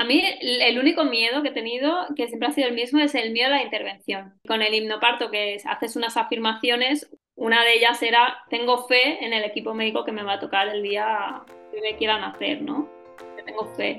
A mí el único miedo que he tenido, que siempre ha sido el mismo, es el miedo a la intervención. Con el hipnoparto, que haces unas afirmaciones, una de ellas era, tengo fe en el equipo médico que me va a tocar el día que me quieran hacer, ¿no? Que tengo fe.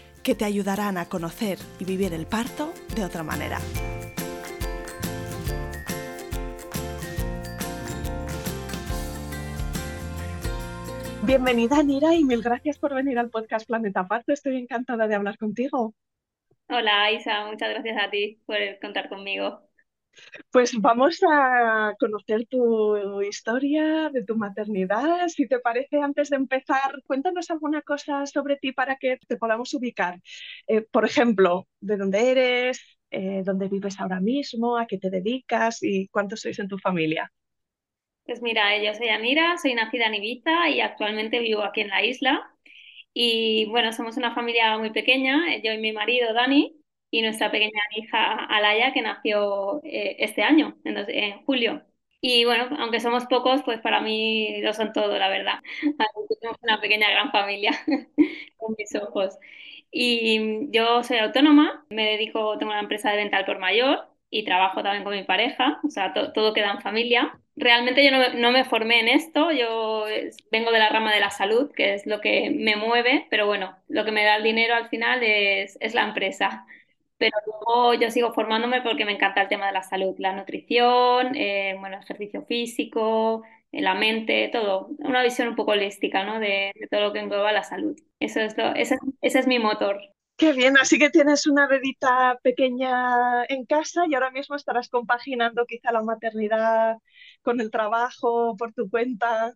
que te ayudarán a conocer y vivir el parto de otra manera. Bienvenida, Nira, y mil gracias por venir al podcast Planeta Parto. Estoy encantada de hablar contigo. Hola, Isa, muchas gracias a ti por contar conmigo. Pues vamos a conocer tu historia de tu maternidad. Si te parece, antes de empezar, cuéntanos alguna cosa sobre ti para que te podamos ubicar. Eh, por ejemplo, de dónde eres, eh, dónde vives ahora mismo, a qué te dedicas y cuántos sois en tu familia. Pues mira, yo soy Anira, soy nacida en Ibiza y actualmente vivo aquí en la isla. Y bueno, somos una familia muy pequeña, yo y mi marido Dani, y nuestra pequeña hija Alaya, que nació eh, este año, en, julio. Y bueno, aunque somos pocos, pues para mí lo son todo, la verdad. Somos una pequeña gran familia con mis ojos. Y yo soy autónoma, me dedico, tengo una empresa de venta al por mayor y trabajo también con mi pareja, o sea, todo queda en familia. Realmente yo no, no, me formé en esto, yo vengo de la rama de la salud, que es lo que me mueve, pero bueno, lo que me da el dinero al final es, es la empresa pero luego yo sigo formándome porque me encanta el tema de la salud, la nutrición, eh, bueno, ejercicio físico, eh, la mente, todo, una visión un poco holística, ¿no? De, todo lo que engloba la salud. Eso es lo, ese, ese es mi motor. Qué bien, así que tienes una bebita pequeña en casa y ahora mismo estarás compaginando quizá la maternidad con el trabajo por tu cuenta.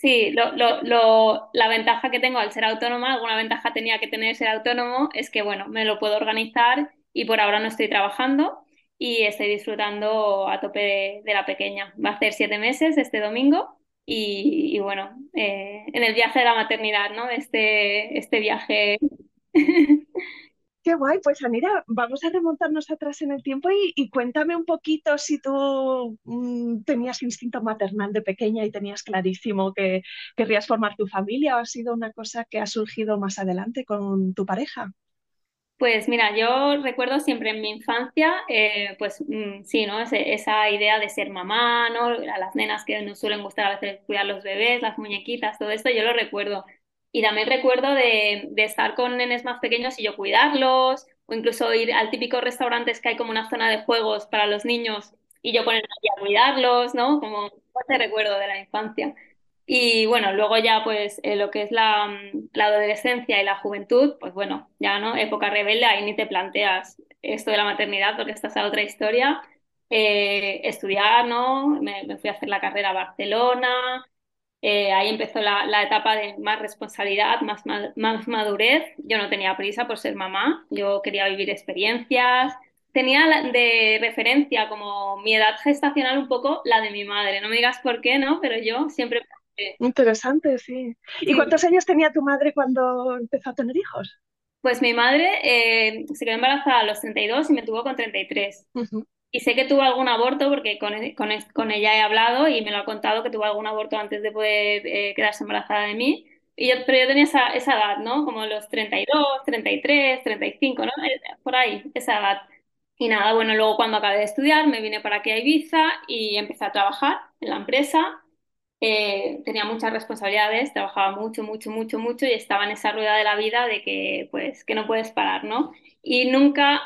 Sí, lo, lo, lo, la ventaja que tengo al ser autónoma, alguna ventaja tenía que tener ser autónomo, es que, bueno, me lo puedo organizar y por ahora no estoy trabajando y estoy disfrutando a tope de, la pequeña. Va a hacer siete meses este domingo y, bueno, eh, en el viaje de la maternidad, ¿no? Este, este viaje Qué guay, pues Anira, vamos a remontarnos atrás en el tiempo y, cuéntame un poquito si tú mm, tenías instinto maternal de pequeña y tenías clarísimo que querrías formar tu familia o ha sido una cosa que ha surgido más adelante con tu pareja. Pues mira, yo recuerdo siempre en mi infancia, eh, pues mm, sí, ¿no? esa idea de ser mamá, ¿no? A las nenas que nos suelen gustar a veces cuidar los bebés, las muñequitas, todo esto, yo lo recuerdo. Y también recuerdo de, de, estar con nenes más pequeños y yo cuidarlos, o incluso ir al típico restaurantes que hay como una zona de juegos para los niños y yo ponerme a cuidarlos, ¿no? Como te recuerdo de la infancia. Y bueno, luego ya pues eh, lo que es la, mm, la, adolescencia y la juventud, pues bueno, ya no, época rebelde, ahí ni te planteas esto de la maternidad porque esta es otra historia. Eh, estudiar, ¿no? Me, me, fui a hacer la carrera a Barcelona, eh, ahí empezó la, etapa de más responsabilidad, más, más, madurez. Yo no tenía prisa por ser mamá, yo quería vivir experiencias. Tenía de referencia como mi edad gestacional un poco la de mi madre. No me digas por qué, ¿no? Pero yo siempre... Interesante, sí. ¿Y cuántos años tenía tu madre cuando empezó a tener hijos? Pues mi madre eh, se quedó embarazada a los 32 y me tuvo con 33. Y sé que tuvo algún aborto porque con, con, con, ella he hablado y me lo ha contado que tuvo algún aborto antes de poder eh, quedarse embarazada de mí. Y yo, pero yo tenía esa, esa edad, ¿no? Como los 32, 33, 35, ¿no? Eh, por ahí, esa edad. Y nada, bueno, luego cuando acabé de estudiar me vine para aquí a Ibiza y empecé a trabajar en la empresa. Eh, tenía muchas responsabilidades, trabajaba mucho, mucho, mucho, mucho y estaba en esa rueda de la vida de que, pues, que no puedes parar, ¿no? Y nunca,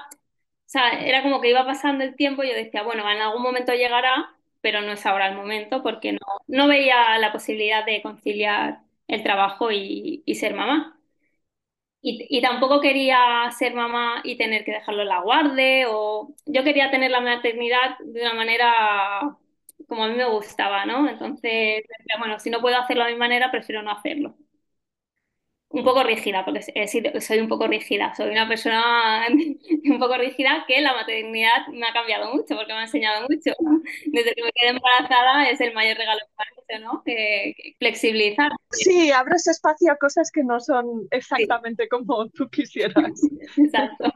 sea, era como que iba pasando el tiempo y yo decía, bueno, en algún momento llegará, pero no es ahora el momento porque no, no veía la posibilidad de conciliar el trabajo y, ser mamá. y, y tampoco quería ser mamá y tener que dejarlo en la guardia, o yo quería tener la maternidad de una manera como a mí me gustaba, ¿no? Entonces, bueno, si no puedo hacerlo a mi manera, prefiero no hacerlo un poco rígida, porque soy un poco rígida, soy una persona un poco rígida que la maternidad me ha cambiado mucho, porque me ha enseñado mucho. Desde que me quedé embarazada es el mayor regalo que me ¿no? Que, flexibilizar. Sí, abres espacio a cosas que no son exactamente como tú quisieras. Exacto.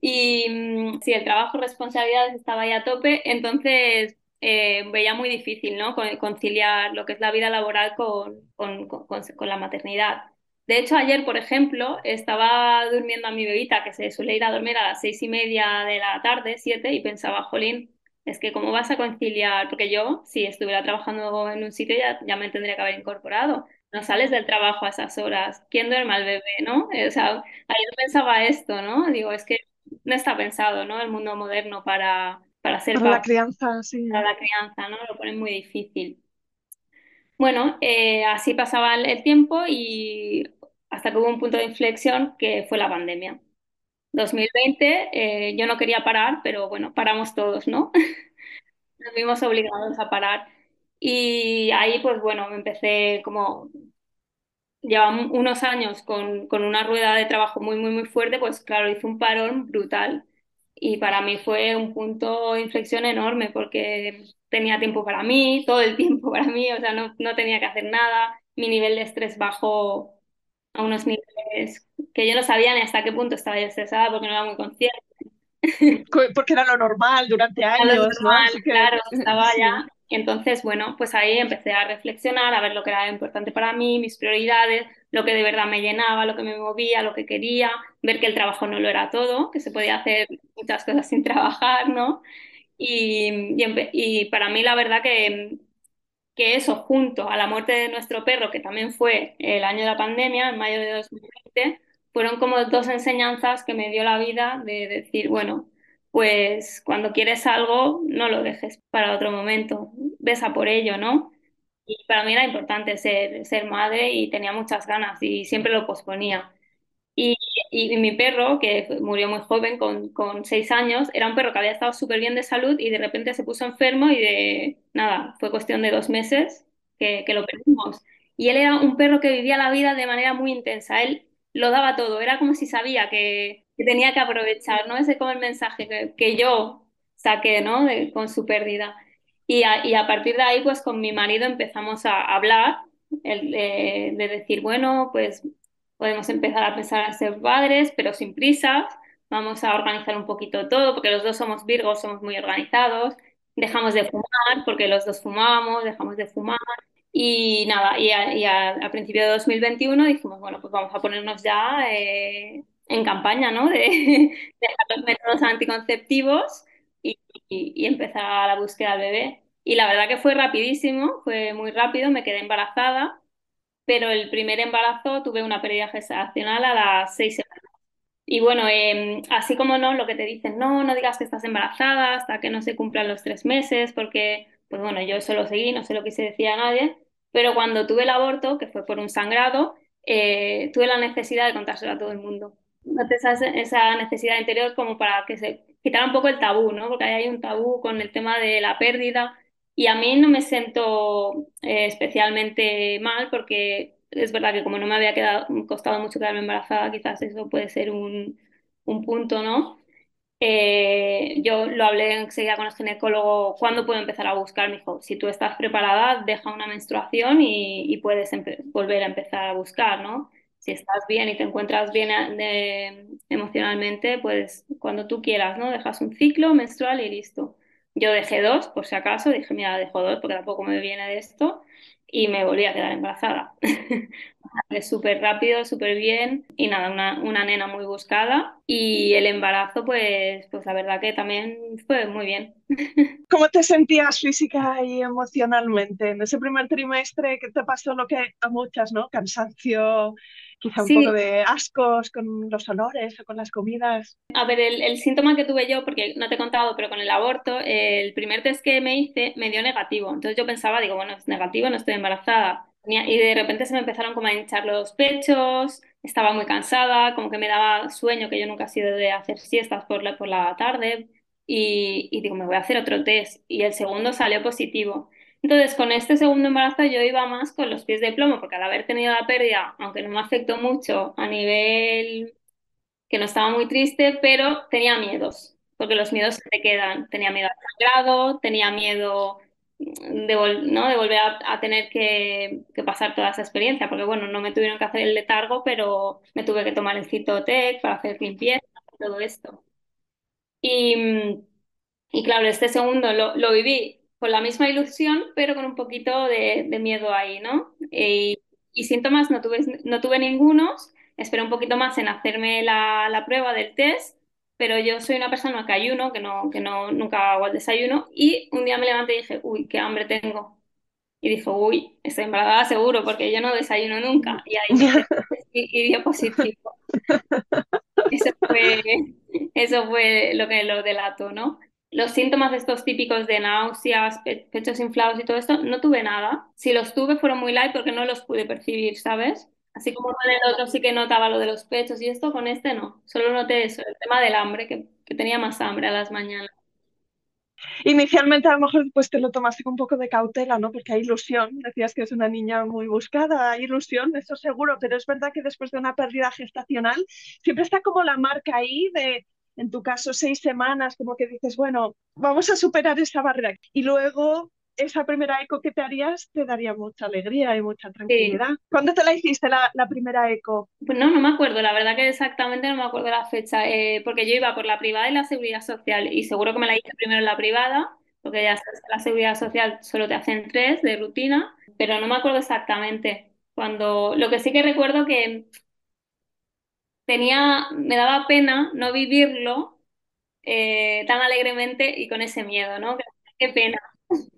Y mm, si el trabajo, responsabilidades estaba ahí a tope, entonces eh, veía muy difícil, ¿no? Conciliar lo que es la vida laboral con, con, con la maternidad. De hecho, ayer, por ejemplo, estaba durmiendo a mi bebita, que se suele ir a dormir a las seis y media de la tarde, siete, y pensaba, jolín, es que cómo vas a conciliar, porque yo, si estuviera trabajando en un sitio, ya, ya me tendría que haber incorporado. No sales del trabajo a esas horas. ¿Quién duerme al bebé, no? Eh, o sea, ayer pensaba esto, ¿no? Digo, es que no está pensado, ¿no? El mundo moderno para, para ser para la crianza, sí. Para la crianza, ¿no? Lo pone muy difícil. Bueno, eh, así pasaba el tiempo y hasta que hubo un punto de inflexión que fue la pandemia. 2020, eh, yo no quería parar, pero bueno, paramos todos, ¿no? Nos vimos obligados a parar. Y ahí, pues bueno, me empecé como, llevaba unos años con, con, una rueda de trabajo muy, muy, muy fuerte, pues claro, hice un parón brutal. Y para mí fue un punto de inflexión enorme porque tenía tiempo para mí, todo el tiempo para mí, o sea, no, no tenía que hacer nada, mi nivel de estrés bajó a unos niveles que yo no sabía ni hasta qué punto estaba yo estresada porque no era muy consciente. Porque era lo normal durante años. Lo normal, claro, estaba ya. Y entonces, bueno, pues ahí empecé a reflexionar, a ver lo que era importante para mí, mis prioridades, lo que de verdad me llenaba, lo que me movía, lo que quería, ver que el trabajo no lo era todo, que se podía hacer muchas cosas sin trabajar, ¿no? Y, y, y para mí la verdad que que eso, junto a la muerte de nuestro perro, que también fue el año de la pandemia, en mayo de 2020, fueron como dos enseñanzas que me dio la vida de decir, bueno, pues cuando quieres algo, no lo dejes para otro momento, ves a por ello, ¿no? Y para mí era importante ser, ser madre y tenía muchas ganas y siempre lo posponía. Y, mi perro, que murió muy joven, con, con, seis años, era un perro que había estado súper bien de salud y de repente se puso enfermo y de nada, fue cuestión de dos meses que, que lo perdimos. Y él era un perro que vivía la vida de manera muy intensa, él lo daba todo, era como si sabía que, que tenía que aprovechar, ¿no? Ese como el mensaje que, que yo saqué, ¿no? De, con su pérdida. Y a, y a, partir de ahí, pues con mi marido empezamos a hablar, el, eh, de decir, bueno, pues podemos empezar a pensar en ser padres, pero sin prisas. Vamos a organizar un poquito todo, porque los dos somos virgos, somos muy organizados. Dejamos de fumar, porque los dos fumábamos, dejamos de fumar. Y nada, y a, a, principio de 2021 dijimos, bueno, pues vamos a ponernos ya eh, en campaña, ¿no? De dejar los métodos anticonceptivos y, y, y empezar la búsqueda del bebé. Y la verdad que fue rapidísimo, fue muy rápido, me quedé embarazada pero el primer embarazo tuve una pérdida gestacional a las seis semanas. Y bueno, em, así como no, lo que te dicen, no, no digas que estás embarazada hasta que no se cumplan los tres meses, porque, pues bueno, yo eso lo seguí, no se lo quise decir a nadie, pero cuando tuve el aborto, que fue por un sangrado, eh, tuve la necesidad de contárselo a todo el mundo. Entonces, esa necesidad interior como para que se quitara un poco el tabú, ¿no? Porque hay un tabú con el tema de la pérdida y a mí no me siento eh, especialmente mal porque es verdad que como no me había quedado, costado mucho quedarme embarazada, quizás eso puede ser un, un punto, ¿no? Eh, yo lo hablé enseguida con el ginecólogo, ¿cuándo puedo empezar a buscar? Me dijo, si tú estás preparada, deja una menstruación y, y puedes volver a empezar a buscar, ¿no? Si estás bien y te encuentras bien eh, emocionalmente, pues cuando tú quieras, ¿no? Dejas un ciclo menstrual y listo. Yo dejé dos, por si acaso, dije, mira, dejo dos porque tampoco me viene de esto y me volví a quedar embarazada. súper rápido, súper bien y nada, una, una, nena muy buscada y el embarazo pues, pues la verdad que también fue muy bien. ¿Cómo te sentías física y emocionalmente en ese primer trimestre que te pasó lo que a muchas, ¿no? Cansancio, quizá un poco de ascos con los olores o con las comidas. A ver, el, el, síntoma que tuve yo, porque no te he contado, pero con el aborto, el primer test que me hice me dio negativo. Entonces yo pensaba, digo, bueno, es negativo, no estoy embarazada. Y de repente se me empezaron como a hinchar los pechos, estaba muy cansada, como que me daba sueño, que yo nunca he sido de hacer siestas por la, por la tarde, y, y digo, me voy a hacer otro test, y el segundo salió positivo. Entonces, con este segundo embarazo yo iba más con los pies de plomo, porque al haber tenido la pérdida, aunque no me afectó mucho a nivel que no estaba muy triste, pero tenía miedos, porque los miedos se te quedan. Tenía miedo al sangrado, tenía miedo de, vol- ¿no? de volver a, a tener que, que pasar toda esa experiencia, porque bueno, no me tuvieron que hacer el letargo, pero me tuve que tomar el Citotec para hacer limpieza, todo esto. Y, mm, y claro, este segundo lo, lo viví con la misma ilusión, pero con un poquito de, de miedo ahí, ¿no? Eh, y síntomas no tuve, no tuve ningunos. Esperé un poquito más en hacerme la, la prueba del test, pero yo soy una persona que ayuno, que no, que no, nunca hago el desayuno, y un día me levanté y dije, uy, qué hambre tengo. Y dijo, uy, estoy embarazada seguro, porque yo no desayuno nunca. Y ahí y, y dio positivo. Eso fue, eso fue lo que lo delató, ¿no? Los síntomas estos típicos de náuseas, pe- pechos inflados y todo esto, no tuve nada. Si los tuve fueron muy light porque no los pude percibir, ¿sabes? Así como con el otro sí que notaba lo de los pechos y esto, con este no. Solo noté eso, el tema del hambre, que, que tenía más hambre a las mañanas. Inicialmente a lo mejor pues te lo tomaste con un poco de cautela, ¿no? Porque hay ilusión, decías que es una niña muy buscada, hay ilusión, eso seguro, pero es verdad que después de una pérdida gestacional siempre está como la marca ahí de, en tu caso, seis semanas, como que dices, bueno, vamos a superar esa barrera. Y luego esa primera eco que te harías te daría mucha alegría y mucha Sí. tranquilidad. ¿Cuándo te la hiciste la, la primera eco? Pues no, no me acuerdo, la verdad que exactamente no me acuerdo la fecha, eh, porque yo iba por la privada y la seguridad social y seguro que me la hice primero en la privada, porque ya sabes que la seguridad social solo te hacen tres de rutina, pero no me acuerdo exactamente. Cuando, lo que sí que recuerdo que tenía, me daba pena no vivirlo eh, tan alegremente y con ese miedo, ¿no? Qué pena.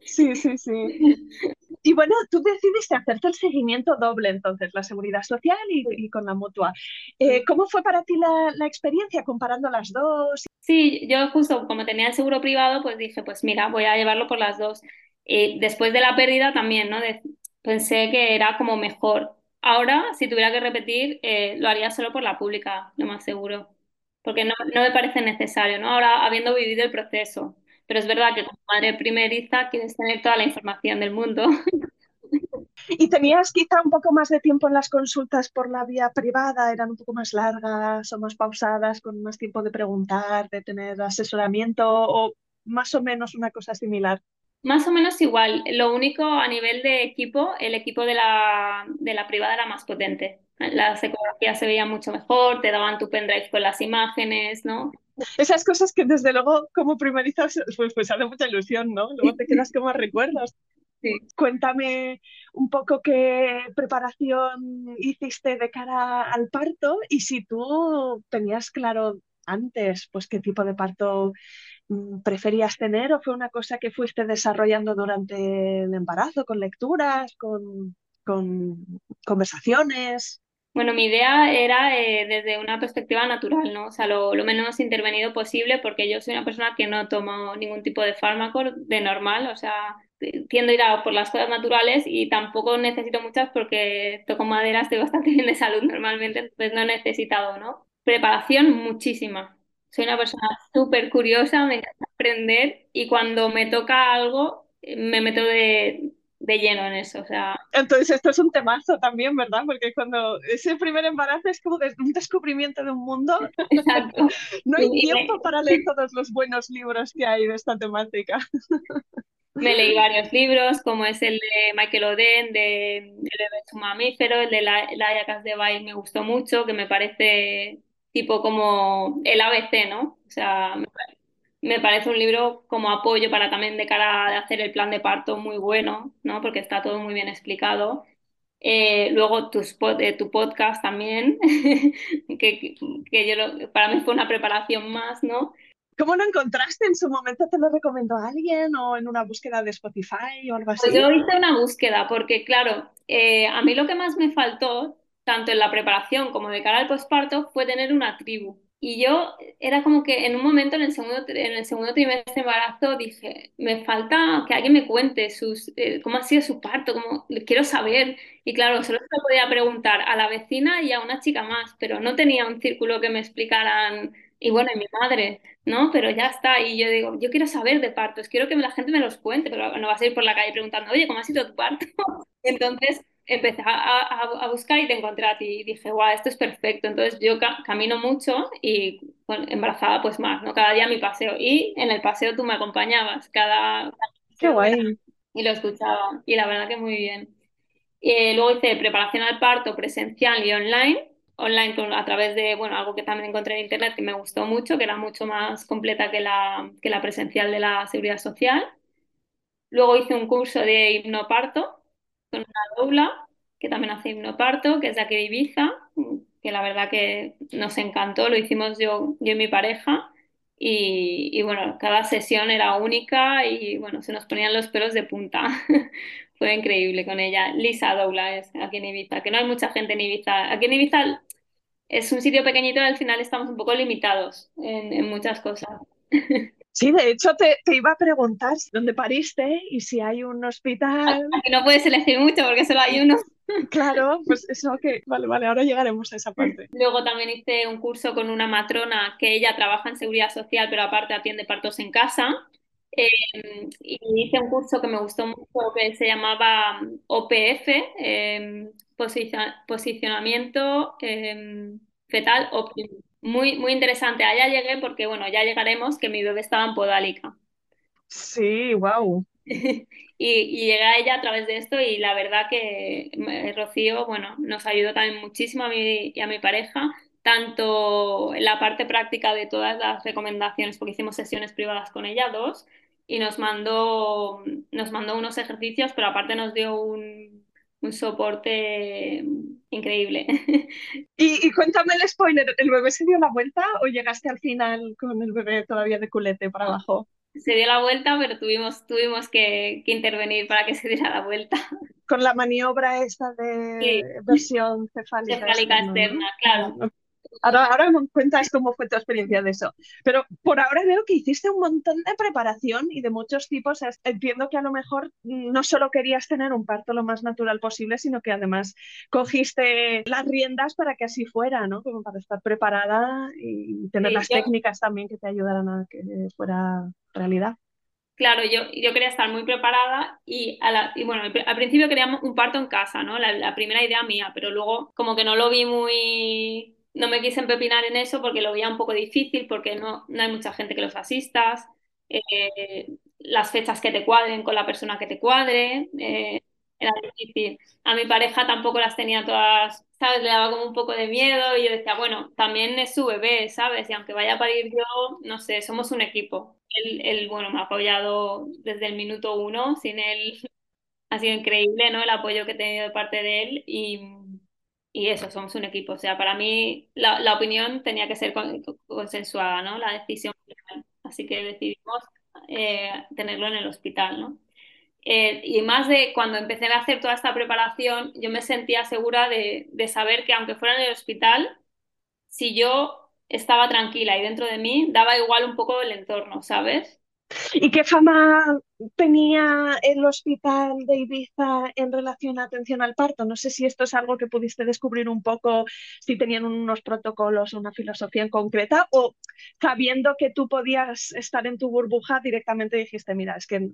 Sí, sí, sí. Y bueno, tú decidiste hacerte el seguimiento doble, entonces, la seguridad social y, y con la mutua. Eh, ¿cómo fue para ti la, la experiencia comparando las dos? Sí, yo justo como tenía el seguro privado, pues dije, pues mira, voy a llevarlo por las dos. Y después de la pérdida también, ¿no? De- pensé que era como mejor. Ahora, si tuviera que repetir, eh, lo haría solo por la pública, lo más seguro, porque no, no me parece necesario, ¿no? Ahora, habiendo vivido el proceso. Pero es verdad que como madre primeriza quieres tener toda la información del mundo. ¿Y tenías quizá un poco más de tiempo en las consultas por la vía privada? ¿Eran un poco más largas o más pausadas, con más tiempo de preguntar, de tener asesoramiento o más o menos una cosa similar? Más o menos igual. Lo único a nivel de equipo, el equipo de la, de la privada era más potente. Las ecografías se veían mucho mejor, te daban tu pendrive con las imágenes, ¿no? Esas cosas que desde luego como primerizas pues, pues hace mucha ilusión, ¿no? Luego te quedas como recuerdos. Sí. Cuéntame un poco qué preparación hiciste de cara al parto y si tú tenías claro antes, pues qué tipo de parto mm, preferías tener o fue una cosa que fuiste desarrollando durante el embarazo, con lecturas, con, con conversaciones. Bueno, mi idea era eh, desde una perspectiva natural, ¿no? O sea, lo, menos intervenido posible porque yo soy una persona que no tomo ningún tipo de fármaco de normal, o sea, tiendo a ir a por las cosas naturales y tampoco necesito muchas porque toco madera, estoy bastante bien de salud normalmente, entonces no he necesitado, ¿no? Preparación muchísima. Soy una persona súper curiosa, me encanta aprender y cuando me toca algo me meto de, de lleno en eso, o sea, Entonces esto es un temazo también, ¿verdad? Porque cuando ese primer embarazo es como un descubrimiento de un mundo, exacto. no hay tiempo me, para leer todos los buenos libros que hay de esta temática. Me leí varios libros, como es el de Michael Oden, de El bebé es un mamífero, el de la, la de Bail me gustó mucho, que me parece tipo como el ABC, ¿no? O sea, me, pare- me parece un libro como apoyo para también de cara a hacer el plan de parto muy bueno, ¿no? Porque está todo muy bien explicado. Eh, luego tus pod- eh, tu podcast también, que, que yo lo- para mí fue una preparación más, ¿no? ¿Cómo lo encontraste? ¿En su momento te lo recomendó alguien o en una búsqueda de Spotify o algo Pues así? yo hice una búsqueda porque, claro, eh, a mí lo que más me faltó, tanto en la preparación como de cara al posparto, fue tener una tribu. Y yo era como que en un momento en el segundo, en el segundo trimestre de embarazo dije, me falta que alguien me cuente sus, eh, cómo ha sido su parto, cómo, quiero saber. Y claro, solo se lo podía preguntar a la vecina y a una chica más, pero no tenía un círculo que me explicaran, y bueno, y mi madre, ¿no? Pero ya está. Y yo digo, yo quiero saber de partos, quiero que la gente me los cuente, pero no vas a ir por la calle preguntando, oye, ¿cómo ha sido tu parto? Entonces empecé a, a, a, buscar y te encontré a ti y dije, guau, esto es perfecto. Entonces yo ca camino mucho y bueno, embarazada pues más, ¿no? Cada día mi paseo. Y en el paseo tú me acompañabas cada... Qué guay. Y lo escuchaba. Y la verdad que muy bien. Y luego hice preparación al parto presencial y online. Online con, a través de, bueno, algo que también encontré en internet que me gustó mucho, que era mucho más completa que la, que la presencial de la seguridad social. Luego hice un curso de hipnoparto con una doula que también hace hipnoparto, que es de aquí de Ibiza, que la verdad que nos encantó, lo hicimos yo, yo y mi pareja. Y, y, bueno, cada sesión era única y bueno, se nos ponían los pelos de punta. Fue increíble con ella. Lisa Doula es aquí en Ibiza, que no hay mucha gente en Ibiza. Aquí en Ibiza es un sitio pequeñito y al final estamos un poco limitados en, en muchas cosas. Sí, de hecho te, te, iba a preguntar dónde pariste y si hay un hospital. No puedes elegir mucho porque solo hay uno. Claro, pues eso que, vale, vale, ahora llegaremos a esa parte. Luego también hice un curso con una matrona que ella trabaja en seguridad social, pero aparte atiende partos en casa. Eh, y hice un curso que me gustó mucho que se llamaba OPF, eh, posicionamiento eh, fetal óptimo. Muy, muy interesante. Allá llegué porque, bueno, ya llegaremos, que mi bebé estaba en podálica. Sí, wow. y, y, llegué a ella a través de esto y la verdad que Rocío, bueno, nos ayudó también muchísimo a mí y a mi pareja, tanto en la parte práctica de todas las recomendaciones, porque hicimos sesiones privadas con ella, dos, y nos mandó, nos mandó unos ejercicios, pero aparte nos dio un, un soporte increíble. Y, y, cuéntame el spoiler, ¿el bebé se dio la vuelta o llegaste al final con el bebé todavía de culete para abajo? Se dio la vuelta, pero tuvimos, tuvimos que, que intervenir para que se diera la vuelta. Con la maniobra esta de sí. versión cefálica, cefálica externa, externa, claro. Ahora, ahora me cuentas cómo fue tu experiencia de eso. Pero por ahora veo que hiciste un montón de preparación y de muchos tipos. Entiendo que a lo mejor no solo querías tener un parto lo más natural posible, sino que además cogiste las riendas para que así fuera, ¿no? Como para estar preparada y tener sí, las yo... técnicas también que te ayudaran a que fuera realidad. Claro, yo, yo quería estar muy preparada y, a la, y bueno, al principio queríamos un parto en casa, ¿no? La, la primera idea mía, pero luego como que no lo vi muy no me quise empepinar en eso porque lo veía un poco difícil, porque no, no hay mucha gente que los asistas, eh, las fechas que te cuadren con la persona que te cuadre, eh, era difícil. A mi pareja tampoco las tenía todas, ¿sabes? Le daba como un poco de miedo y yo decía, bueno, también es su bebé, ¿sabes? Y aunque vaya a parir yo, no sé, somos un equipo. Él, él bueno, me ha apoyado desde el minuto uno, sin él ha sido increíble, ¿no? El apoyo que he tenido de parte de él y y eso, somos un equipo. O sea, para mí la, la opinión tenía que ser consensuada, ¿no? La decisión final. Así que decidimos eh, tenerlo en el hospital, ¿no? Eh, y más de cuando empecé a hacer toda esta preparación, yo me sentía segura de, de saber que aunque fuera en el hospital, si yo estaba tranquila y dentro de mí, daba igual un poco el entorno, ¿sabes? ¿Y qué fama tenía el hospital de Ibiza en relación a atención al parto? No sé si esto es algo que pudiste descubrir un poco, si tenían unos protocolos una filosofía en concreta, o sabiendo que tú podías estar en tu burbuja, directamente dijiste, mira, es que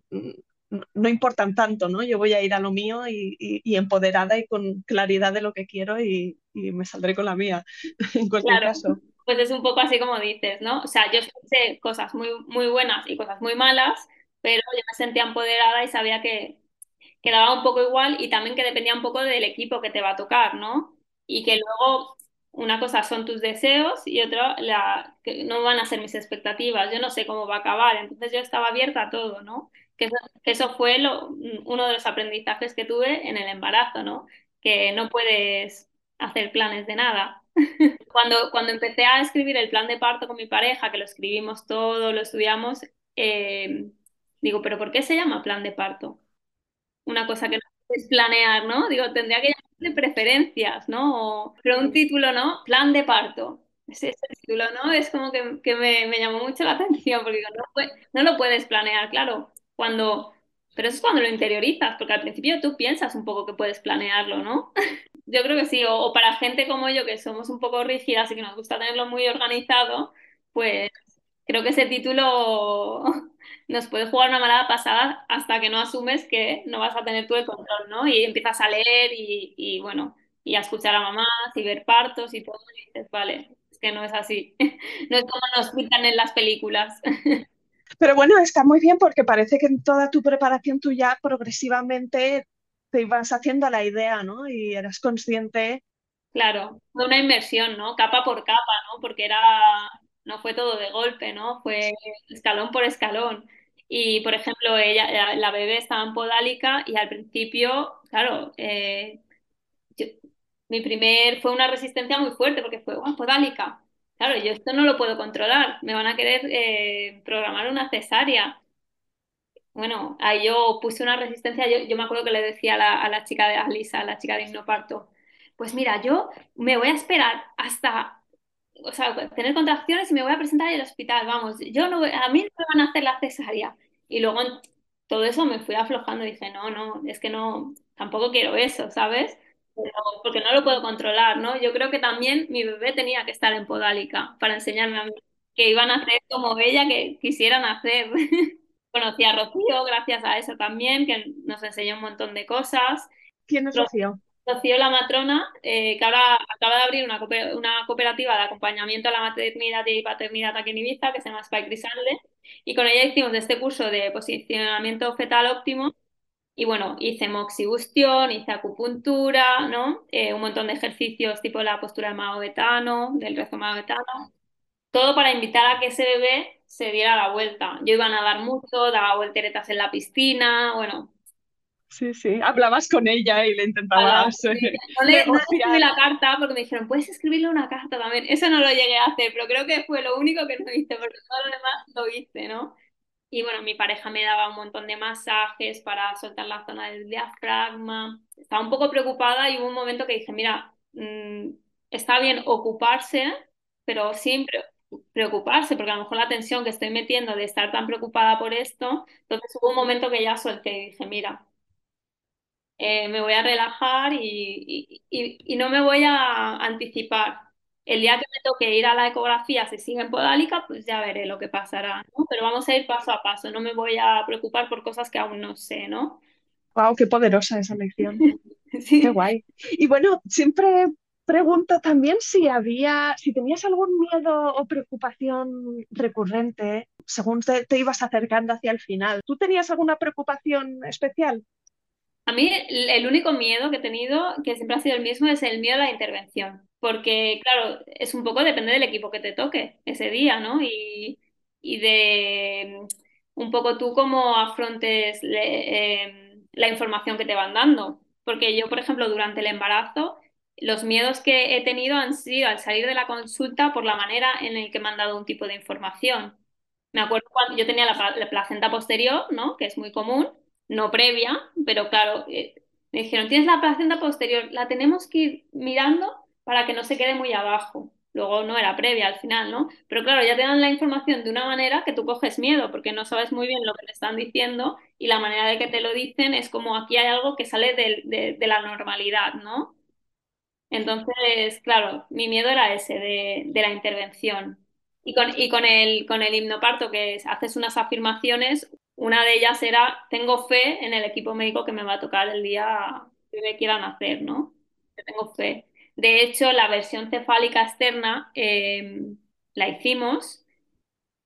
no importan tanto, ¿no? Yo voy a ir a lo mío y, y, y empoderada y con claridad de lo que quiero y, y me saldré con la mía, en cualquier claro. caso pues es un poco así como dices, ¿no? O sea, yo sé cosas muy, muy buenas y cosas muy malas, pero yo me sentía empoderada y sabía que, que daba un poco igual y también que dependía un poco del equipo que te va a tocar, ¿no? Y que luego una cosa son tus deseos y otra la, que no van a ser mis expectativas, yo no sé cómo va a acabar, entonces yo estaba abierta a todo, ¿no? Que eso, que eso fue lo, uno de los aprendizajes que tuve en el embarazo, ¿no? Que no puedes hacer planes de nada. Cuando, cuando empecé a escribir el plan de parto con mi pareja, que lo escribimos todo, lo estudiamos, eh, digo, ¿pero por qué se llama plan de parto? Una cosa que no es planear, ¿no? Digo, tendría que llamarse preferencias, ¿no? O, pero un título, ¿no? Plan de parto. ese, ese título, ¿no? Es como que, que me, me llamó mucho la atención porque digo, no, no lo puedes planear, claro, cuando, pero eso es cuando lo interiorizas, porque al principio tú piensas un poco que puedes planearlo, ¿no? Yo creo que sí, o, para gente como yo que somos un poco rígidas y que nos gusta tenerlo muy organizado, pues creo que ese título nos puede jugar una mala pasada hasta que no asumes que no vas a tener tú el control, ¿no? Y empiezas a leer y, y bueno, y a escuchar a mamás y ver partos y todo, y dices, vale, es que no es así. No es como nos pintan en las películas. Pero bueno, está muy bien porque parece que en toda tu preparación tú ya progresivamente te ibas haciendo la idea, ¿no? Y eras consciente. Claro, fue una inversión, ¿no? Capa por capa, ¿no? Porque era, no fue todo de golpe, ¿no? Fue escalón por escalón. Y, por ejemplo, ella, la, bebé estaba en podálica y al principio, claro, eh, yo- mi primer fue una resistencia muy fuerte porque fue, "Guau, podálica. Claro, yo esto no lo puedo controlar. Me van a querer eh, programar una cesárea. Bueno, ahí yo puse una resistencia, yo, me acuerdo que le decía a la, chica de Alisa, la chica de hipnoparto, pues mira, yo me voy a esperar hasta, o sea, tener contracciones y me voy a presentar en el hospital, vamos, yo no, a mí no me van a hacer la cesárea. Y luego todo eso me fui aflojando dije, no, no, es que no, tampoco quiero eso, ¿sabes? Porque no lo puedo controlar, ¿no? Yo creo que también mi bebé tenía que estar en podálica para enseñarme a mí que iban a hacer como ella que quisieran hacer. Conocí a Rocío gracias a eso también, que nos enseñó un montón de cosas. ¿Quién es Ro- Rocío? Rocío la matrona, eh, que ahora acaba de abrir una, cooper- una cooperativa de acompañamiento a la maternidad y paternidad aquí en Ibiza, que se llama Spike Grisalde, y con ella hicimos este curso de posicionamiento fetal óptimo. Y bueno, hice moxibustión, hice acupuntura, ¿no? Eh, un montón de ejercicios tipo la postura del maovetano, del rezo maovetano. Todo para invitar a que ese bebé se diera la vuelta. Yo iba a nadar mucho, daba volteretas en la piscina, bueno, Sí, sí. Hablabas con ella y le intentabas sí. No le, no escribí la carta porque me dijeron, puedes escribirle una carta también. Eso no lo llegué a hacer, pero creo que fue lo único que no hice, porque todo lo demás lo hice, ¿no? Y bueno, mi pareja me daba un montón de masajes para soltar la zona del diafragma. Estaba un poco preocupada y hubo un momento que dije, mira, mm, está bien ocuparse, pero sin pre- preocuparse, porque a lo mejor la tensión que estoy metiendo de estar tan preocupada por esto, entonces hubo un momento que ya solté y dije, mira eh, me voy a relajar y, y- y- y no me voy a anticipar. El día que me toque ir a la ecografía, si sigue en podálica, pues ya veré lo que pasará, ¿no? Pero vamos a ir paso a paso, no me voy a preocupar por cosas que aún no sé, ¿no? Wow, qué poderosa esa lección. Qué guay. Y bueno, siempre pregunto también si había, si tenías algún miedo o preocupación recurrente según te, ibas acercando hacia el final. ¿Tú tenías alguna preocupación especial? A mí el, único miedo que he tenido, que siempre ha sido el mismo, es el miedo a la intervención. Porque, claro, es un poco depende del equipo que te toque ese día, ¿no? Y, y de un poco tú cómo afrontes eh, la información que te van dando. Porque yo, por ejemplo, durante el embarazo, los miedos que he tenido han sido al salir de la consulta por la manera en la que me han dado un tipo de información. Me acuerdo cuando yo tenía la, placenta posterior, ¿no? Que es muy común no previa, pero claro, eh, me dijeron, tienes la placenta posterior, la tenemos que ir mirando para que no se quede muy abajo. Luego no era previa al final, ¿no? Pero claro, ya te dan la información de una manera que tú coges miedo porque no sabes muy bien lo que te están diciendo y la manera de que te lo dicen es como aquí hay algo que sale de, de la normalidad, ¿no? Entonces, claro, mi miedo era ese de, de la intervención. Y con, y con el, con el que es- haces unas afirmaciones, una de ellas era, tengo fe en el equipo médico que me va a tocar el día que me quieran hacer, ¿no? Tengo fe. De hecho, la versión cefálica externa eh, la hicimos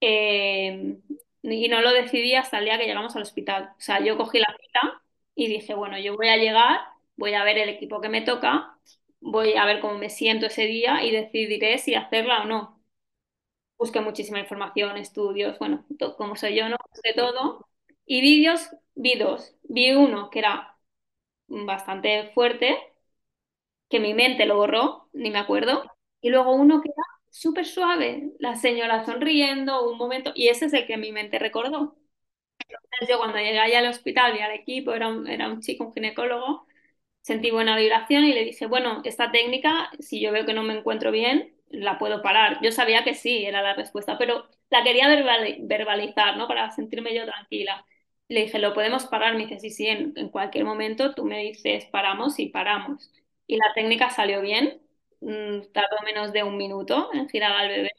eh, y no lo decidí hasta el día que llegamos al hospital. O sea, yo cogí la cita y dije, bueno, yo voy a llegar, voy a ver el equipo que me toca, voy a ver cómo me siento ese día y decidiré si hacerla o no. Busqué muchísima información, estudios, bueno, como soy yo, ¿no? De todo. Y vídeos, vi dos. Vi uno que era bastante fuerte, que mi mente lo borró, ni me acuerdo. Y luego uno que era súper suave, la señora sonriendo, un momento, y ese es el que mi mente recordó. Entonces yo cuando llegué allá al hospital, vi al equipo, era un, era un chico, un ginecólogo, sentí buena vibración y le dije, bueno, esta técnica, si yo veo que no me encuentro bien, la puedo parar. Yo sabía que sí, era la respuesta, pero la quería verbalizar, ¿no? Para sentirme yo tranquila. Le dije, ¿lo podemos parar? Me dice, sí, sí, en, en cualquier momento tú me dices, paramos y paramos. Y la técnica salió bien, mm, tardó menos de un minuto en girar al bebé.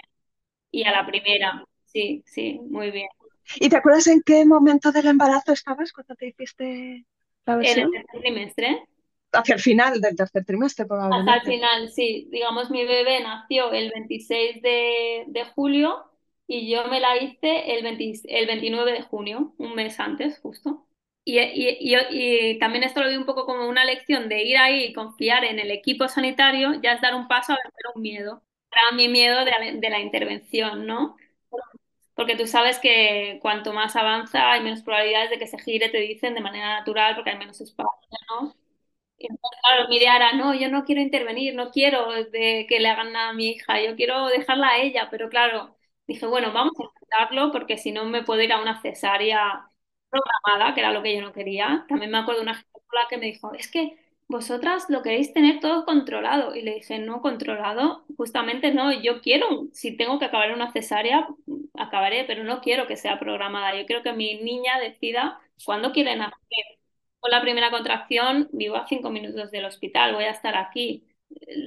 Y a la primera, sí, sí, muy bien. ¿Y te acuerdas en qué momento del embarazo estabas cuando te hiciste la versión? En el tercer trimestre. Hacia el final del tercer trimestre, probablemente. Hasta el final, sí. Digamos, mi bebé nació el 26 de, de julio y yo me la hice el, 20, el 29 de junio, un mes antes, justo. Y, y, y, también esto lo vi un poco como una lección de ir ahí y confiar en el equipo sanitario, ya es dar un paso a vencer un miedo. Para mi miedo de de la intervención, ¿no? porque tú sabes que cuanto más avanza hay menos probabilidades de que se gire, te dicen, de manera natural, porque hay menos espacio, ¿no? Claro, mi idea era, no, yo no quiero intervenir, no quiero de que le hagan nada a mi hija, yo quiero dejarla a ella, pero claro, dije, bueno, vamos a intentarlo porque si no me puedo ir a una cesárea programada, que era lo que yo no quería. También me acuerdo de una ginecóloga que me dijo, es que vosotras lo queréis tener todo controlado. Y le dije, no, controlado, justamente no, yo quiero, si tengo que acabar una cesárea, acabaré, pero no quiero que sea programada. Yo quiero que mi niña decida cuándo quiere nacer. Con la primera contracción, vivo a cinco minutos del hospital, voy a estar aquí.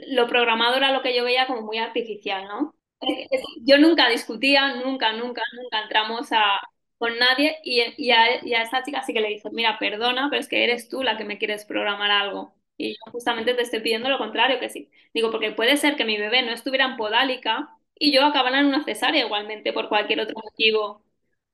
Lo programado era lo que yo veía como muy artificial, ¿no? Yo nunca discutía, nunca, nunca, nunca entramos a, con nadie y, y, a, esta chica sí que le dijo, mira, perdona, pero es que eres tú la que me quieres programar algo. Y yo justamente te estoy pidiendo lo contrario, que sí. Digo, porque puede ser que mi bebé no estuviera en podálica y yo acabara en una cesárea igualmente por cualquier otro motivo.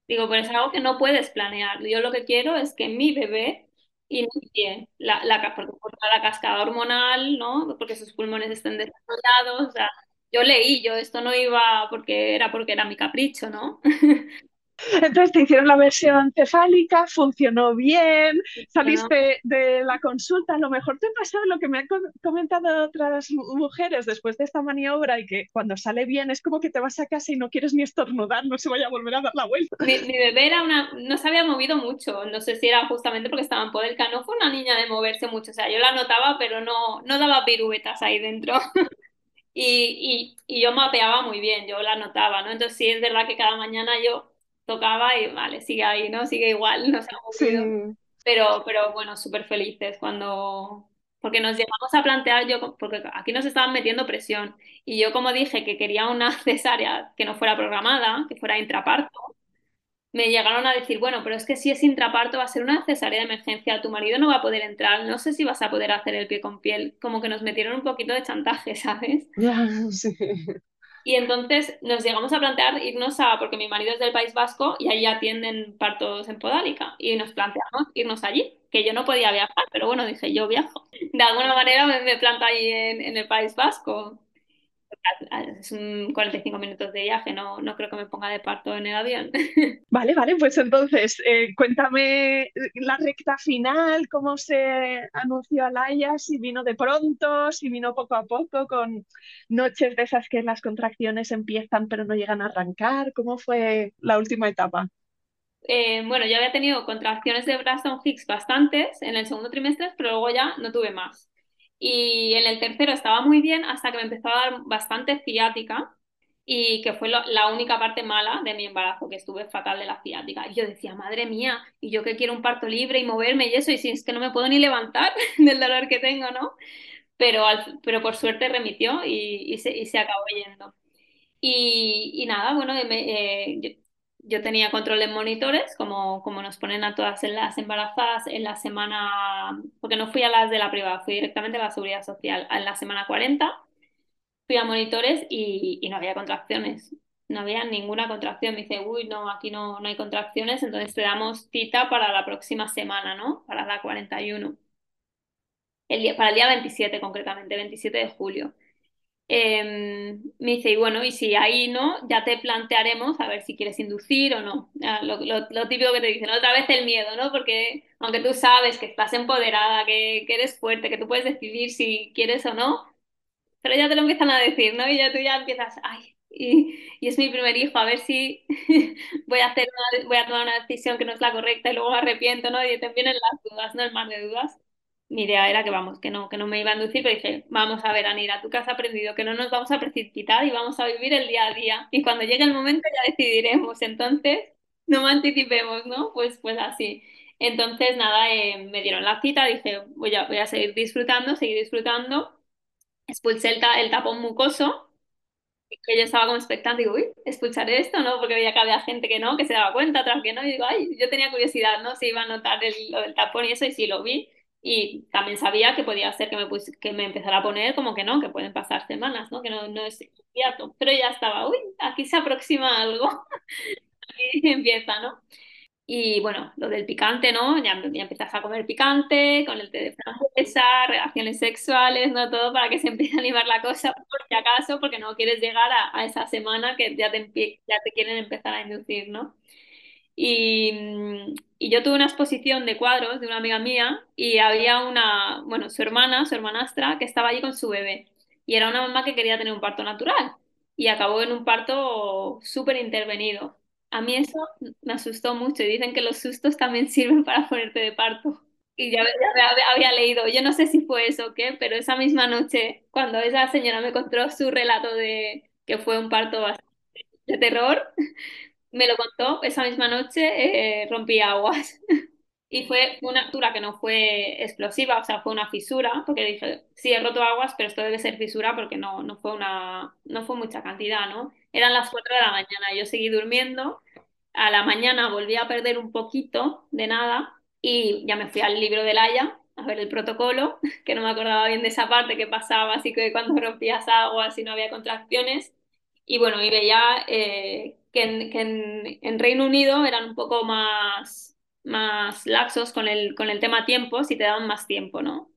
Digo, pero es algo que no puedes planear. Yo lo que quiero es que mi bebé inicie la, la, la cascada hormonal, ¿no? Porque sus pulmones estén desarrollados. O sea, yo leí, yo esto no iba porque era porque era mi capricho, ¿no? Entonces te hicieron la versión cefálica, funcionó bien, saliste de la consulta. A lo mejor te pasó lo que me han comentado otras mujeres después de esta maniobra y que cuando sale bien es como que te vas a casa y no quieres ni estornudar, no se vaya a volver a dar la vuelta. Mi, mi bebé era una, no se había movido mucho, no sé si era justamente porque estaba en Podelca, no fue una niña de moverse mucho, o sea, yo la notaba, pero no, no daba piruetas ahí dentro. Y, y, y, yo mapeaba muy bien, yo la notaba, ¿no? Entonces sí es verdad que cada mañana yo tocaba y vale, sigue ahí, ¿no? Sigue igual, no se ha movido. Sí. Pero, pero bueno, súper felices cuando... Porque nos llegamos a plantear, yo, porque aquí nos estaban metiendo presión. Y yo como dije que quería una cesárea que no fuera programada, que fuera intraparto, me llegaron a decir, bueno, pero es que si es intraparto va a ser una cesárea de emergencia, tu marido no va a poder entrar, no sé si vas a poder hacer el pie con piel, como que nos metieron un poquito de chantaje, ¿sabes? Ya, sí. Y entonces nos llegamos a plantear irnos a, porque mi marido es del País Vasco y ahí atienden partos en podálica, y nos planteamos irnos allí, que yo no podía viajar, pero bueno, dije, yo viajo. De alguna manera me, me planto allí en, en el País Vasco es un 45 minutos de viaje, no, no creo que me ponga de parto en el avión. Vale, vale, pues entonces eh, cuéntame la recta final, cómo se anunció a Laia, si vino de pronto, si vino poco a poco, con noches de esas que las contracciones empiezan pero no llegan a arrancar, ¿cómo fue la última etapa? Eh, bueno, yo había tenido contracciones de Braxton Hicks bastantes en el segundo trimestre, pero luego ya no tuve más. Y en el tercero estaba muy bien hasta que me empezó a dar bastante ciática y que fue lo, la única parte mala de mi embarazo, que estuve fatal de la ciática. Y yo decía, madre mía, y yo que quiero un parto libre y moverme y eso, y si es que no me puedo ni levantar del dolor que tengo, ¿no? Pero, al, pero por suerte remitió y, y, se, y se, acabó yendo. Y, y nada, bueno, me, eh, yo tenía control de monitores, como, como nos ponen a todas las embarazadas en la semana, porque no fui a las de la privada, fui directamente a la seguridad social. En la semana 40 fui a monitores y, y no había contracciones, no había ninguna contracción. Me dice, uy, no, aquí no, no hay contracciones, entonces te damos cita para la próxima semana, ¿no? Para la 41. El día, para el día 27 concretamente, 27 de julio. Eh, me dice, y bueno, y si ahí no, ya te plantearemos a ver si quieres inducir o no. Lo, lo, lo, típico que te dicen, otra vez el miedo, ¿no? Porque aunque tú sabes que estás empoderada, que, que, eres fuerte, que tú puedes decidir si quieres o no, pero ya te lo empiezan a decir, ¿no? Y ya tú ya empiezas, ay, y, y es mi primer hijo, a ver si voy a hacer una, voy a tomar una decisión que no es la correcta y luego me arrepiento, ¿no? Y te vienen las dudas, ¿no? El mar de dudas. Mi idea era que vamos, que no, que no me iba a inducir, pero dije, vamos a ver, Anira, tú que has aprendido que no nos vamos a precipitar y vamos a vivir el día a día. Y cuando llegue el momento ya decidiremos. Entonces, no me anticipemos, ¿no? Pues, pues así. Entonces, nada, eh, me dieron la cita, dije, voy a, voy a seguir disfrutando, seguir disfrutando. Expulsé el, ta- el tapón mucoso que yo estaba como expectante, digo, uy, expulsaré esto, ¿no? Porque veía que había gente que no, que se daba cuenta, otras que no, y digo, ay, yo tenía curiosidad, ¿no? Si iba a notar el, lo del tapón y eso, y sí lo vi, y también sabía que podía ser que me, pus- que me empezara a poner como que no, que pueden pasar semanas, ¿no? Que no, no es inmediato, pero ya estaba, uy, aquí se aproxima algo, aquí empieza, ¿no? Y bueno, lo del picante, ¿no? Ya, ya empiezas a comer picante, con el té de frambuesa, relaciones sexuales, ¿no? Todo para que se empiece a animar la cosa, por si acaso, porque no quieres llegar a, a esa semana que ya te, ya te quieren empezar a inducir, ¿no? Y, y yo tuve una exposición de cuadros de una amiga mía y había una, bueno, su hermana, su hermanastra, que estaba allí con su bebé. Y era una mamá que quería tener un parto natural y acabó en un parto súper intervenido. A mí eso me asustó mucho y dicen que los sustos también sirven para ponerte de parto. Y ya, ya había leído, yo no sé si fue eso o qué, pero esa misma noche, cuando esa señora me contó su relato de que fue un parto bastante de terror, me lo contó esa misma noche, eh, rompí aguas. Y fue una ruptura que no fue explosiva, o sea, fue una fisura, porque dije, sí, he roto aguas, pero esto debe ser fisura porque no, no fue una, no fue mucha cantidad, ¿no? Eran las 4 de la mañana, yo seguí durmiendo, a la mañana volví a perder un poquito de nada y ya me fui al libro del Haya a ver el protocolo, que no me acordaba bien de esa parte que pasaba, así que cuando rompías aguas y no había contracciones. Y bueno, y veía eh, que, en, que en, en Reino Unido eran un poco más más laxos con el, con el tema tiempo si te daban más tiempo, ¿no?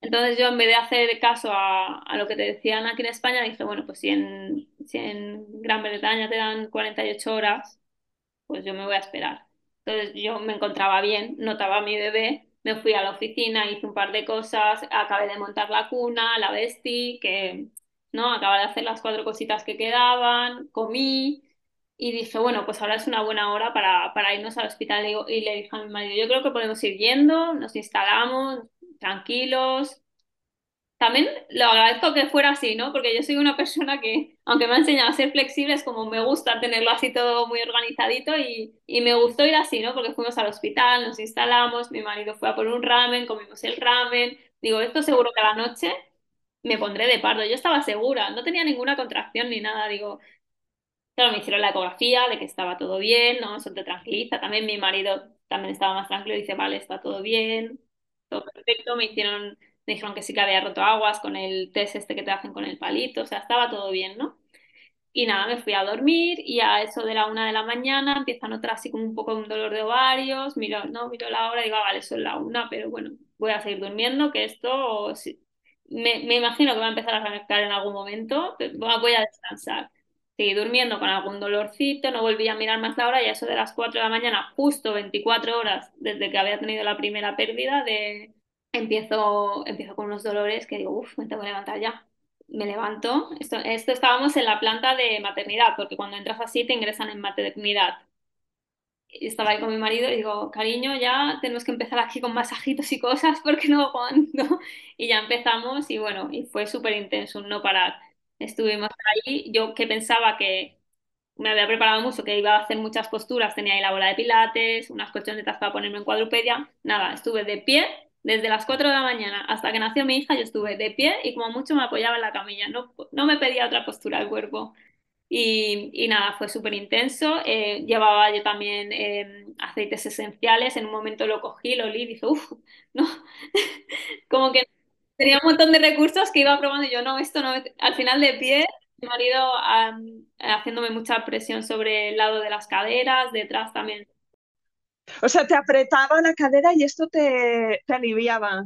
Entonces yo en vez de hacer caso a, a lo que te decían aquí en España, dije, bueno, pues si en, si en Gran Bretaña te dan 48 horas, pues yo me voy a esperar. Entonces yo me encontraba bien, notaba a mi bebé, me fui a la oficina, hice un par de cosas, acabé de montar la cuna, la vestí, que no, acabé de hacer las cuatro cositas que quedaban, comí y dije, bueno, pues ahora es una buena hora para, para irnos al hospital y, le dije a mi marido, yo creo que podemos ir yendo, nos instalamos tranquilos también lo agradezco que fuera así, ¿no? Porque yo soy una persona que, aunque me ha enseñado a ser flexible, es como me gusta tenerlo así todo muy organizadito y, y me gustó ir así, ¿no? Porque fuimos al hospital, nos instalamos, mi marido fue a por un ramen, comimos el ramen. Digo, esto seguro que a la noche me pondré de pardo. Yo estaba segura, no tenía ninguna contracción ni nada. Digo, Claro, me hicieron la ecografía de que estaba todo bien, ¿no? Eso te tranquiliza. También mi marido también estaba más tranquilo, dice, vale, está todo bien, todo perfecto. Me hicieron, me dijeron que sí que había roto aguas con el test este que te hacen con el palito, o sea, estaba todo bien, ¿no? Y nada, me fui a dormir y a eso de la una de la mañana empieza a notar así como un poco un dolor de ovarios, miro, no, miro la hora y digo, ah, vale, son la una, pero bueno, voy a seguir durmiendo, que esto me, me imagino que va a empezar a arrancar en algún momento, voy a descansar. Seguí durmiendo con algún dolorcito, no volví a mirar más la hora y a eso de las 4 de la mañana, justo 24 horas desde que había tenido la primera pérdida, de... empiezo, empiezo con unos dolores que digo, uff, me tengo que levantar ya me levanto. Esto, esto estábamos en la planta de maternidad, porque cuando entras así te ingresan en maternidad. Y estaba ahí con mi marido y digo, cariño, ya tenemos que empezar aquí con masajitos y cosas porque no aguanto. Y ya empezamos y bueno, y fue súper intenso, no parar. Estuvimos ahí, yo que pensaba que me había preparado mucho, que iba a hacer muchas posturas, tenía ahí la bola de pilates, unas colchonetas para ponerme en cuadrupedia, nada, estuve de pie desde las 4 de la mañana hasta que nació mi hija, yo estuve de pie y como mucho me apoyaba en la camilla, no, no me pedía otra postura al cuerpo. Y, y nada, fue súper intenso. Eh, llevaba yo también eh, aceites esenciales, en un momento lo cogí, lo olí y dije, uff, no, como que tenía un montón de recursos que iba probando y yo, no, esto no, al final de pie mi marido am, haciéndome mucha presión sobre el lado de las caderas, detrás también. O sea, te apretaba la cadera y esto te, te aliviaba.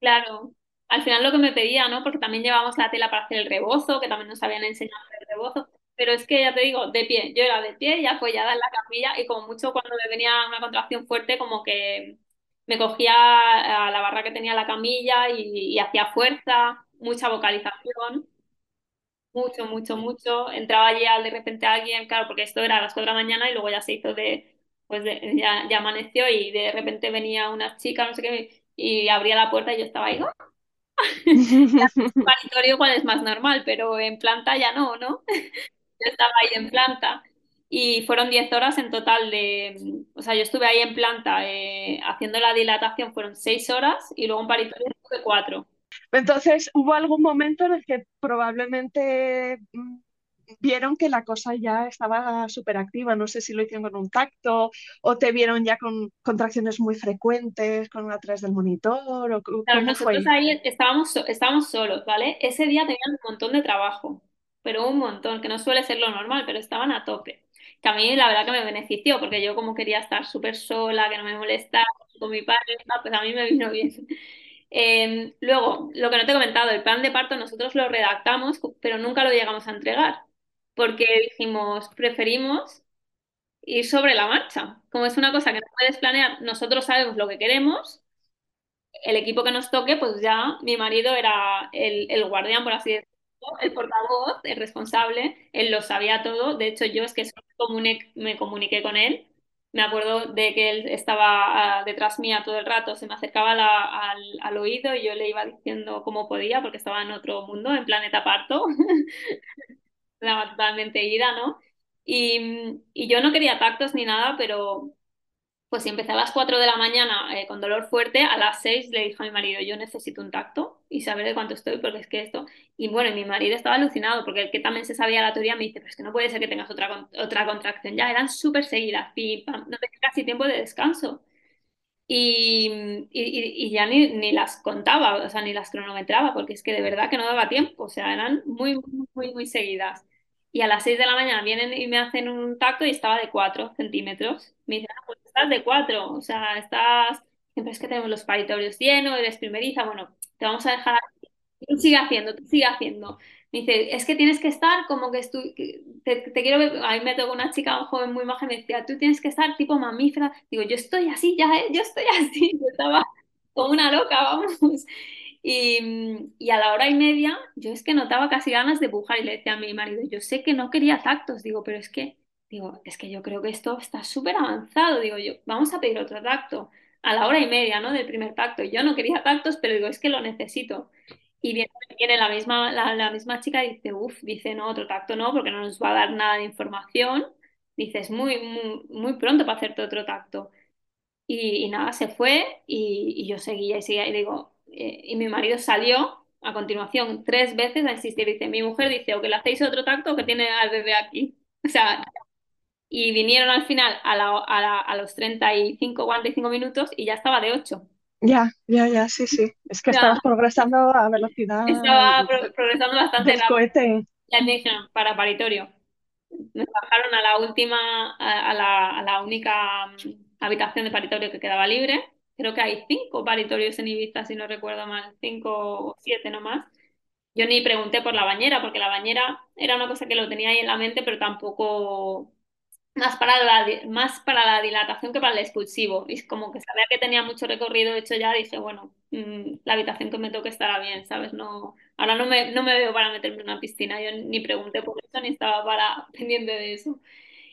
Claro, al final lo que me pedía, ¿no? Porque también llevamos la tela para hacer el rebozo, que también nos habían enseñado el rebozo. Pero es que ya te digo, de pie, yo era de pie y apoyada en la camilla y como mucho cuando me venía una contracción fuerte, como que me cogía a la barra que tenía la camilla y, y hacía fuerza, mucha vocalización. Mucho, mucho, mucho. Entraba ya de repente alguien, claro, porque esto era a las 4 de la mañana y luego ya se hizo de, pues de- ya, ya amaneció y de repente venía una chica, no sé qué, y abría la puerta y yo estaba ahí, ¡oh! Paritorio igual es más normal, pero en planta ya no, ¿no? Yo estaba ahí en planta y fueron 10 horas en total de, o sea, yo estuve ahí en planta eh, haciendo la dilatación, fueron 6 horas y luego en paritorio estuve 4. Entonces, ¿hubo algún momento en el que probablemente mm, vieron que la cosa ya estaba súper activa? No sé si lo hicieron con un tacto o te vieron ya con contracciones muy frecuentes, con a través del monitor o Claro, nosotros fue. ahí estábamos, estábamos solos, ¿vale? Ese día tenían un montón de trabajo, pero un montón, que no suele ser lo normal, pero estaban a tope. Que a mí la verdad que me benefició, porque yo como quería estar súper sola, que no me molestara con mi pareja, pues a mí me vino bien. Eh, luego, lo que no te he comentado, el plan de parto nosotros lo redactamos, pero nunca lo llegamos a entregar, porque dijimos, preferimos ir sobre la marcha. Como es una cosa que no puedes planear, nosotros sabemos lo que queremos el equipo que nos toque, pues ya mi marido era el, el guardián, por así decirlo, el portavoz, el responsable, él lo sabía todo. De hecho, yo es que me comuniqué con él. Me acuerdo de que él estaba ah, detrás mía todo el rato, se me acercaba al, al oído y yo le iba diciendo cómo podía, porque estaba en otro mundo, en planeta parto, estaba totalmente ida, ¿no? Y, y yo no quería tactos ni nada, pero pues si empecé a las 4 de la mañana eh, con dolor fuerte, a las 6 le dije a mi marido, yo necesito un tacto y saber de cuánto estoy, porque es que esto... Y bueno, mi marido estaba alucinado, porque el que también se sabía la teoría me dice, pero es que no puede ser que tengas otra, otra contracción. Ya eran súper seguidas, pim, no tenía casi tiempo de descanso. Y, y- ya ni, ni las contaba, o sea, ni las cronometraba, porque es que de verdad que no daba tiempo, o sea, eran muy, muy, muy, seguidas. Y a las 6 de la mañana vienen y me hacen un tacto y estaba de 4 centímetros. Me dicen, de 4 o sea, estás, siempre es que tenemos los paritorios llenos, eres primeriza, bueno, te vamos a dejar Tú sigue haciendo, tú sigue haciendo. Me dice, es que tienes que estar como que, estu- te, quiero ver. A mí me tocó una chica joven muy maja me decía, tú tienes que estar tipo mamífera. Digo, yo estoy así ya, ¿eh? Yo estoy así. Yo estaba como una loca, vamos. Y, y a la hora y media, yo es que notaba casi ganas de pujar y le decía a mi marido, yo sé que no quería tactos, digo, pero es que, digo, es que yo creo que esto está súper avanzado. Digo, yo, vamos a pedir otro tacto. A la hora y media, ¿no? Del primer tacto. Yo no quería tactos, pero digo, es que lo necesito. Y viene, la misma, la, la misma chica y dice, uff, dice, no, otro tacto no, porque no nos va a dar nada de información. Dice, es muy, muy, muy pronto para hacerte otro tacto. Y, nada, se fue y, y yo seguía y seguía. Y digo, eh, y mi marido salió a continuación tres veces a insistir. Dice, mi mujer dice, o que le hacéis otro tacto o que tiene al bebé aquí. O sea, y vinieron al final a, la- a, la- a los 35, 45 minutos y ya estaba de ocho Ya, ya, ya, sí, sí. Es que estabas progresando a velocidad Estaba pro- progresando bastante rápido. Ya me dijeron, para paritorio. Nos bajaron a la última, a, a la, a la única mm, habitación de paritorio que quedaba libre. Creo que hay cinco paritorios en Ibiza, si no recuerdo mal, cinco o siete nomás. Yo ni pregunté por la bañera, porque la bañera era una cosa que lo tenía ahí en la mente, pero tampoco más para la, más para la dilatación que para el expulsivo. Y como que sabía que tenía mucho recorrido hecho ya, dije, bueno, mm, la habitación que me toque estará bien, ¿sabes? No, ahora no me, no me veo para meterme en una piscina, yo ni pregunté por eso, ni estaba para pendiente de eso.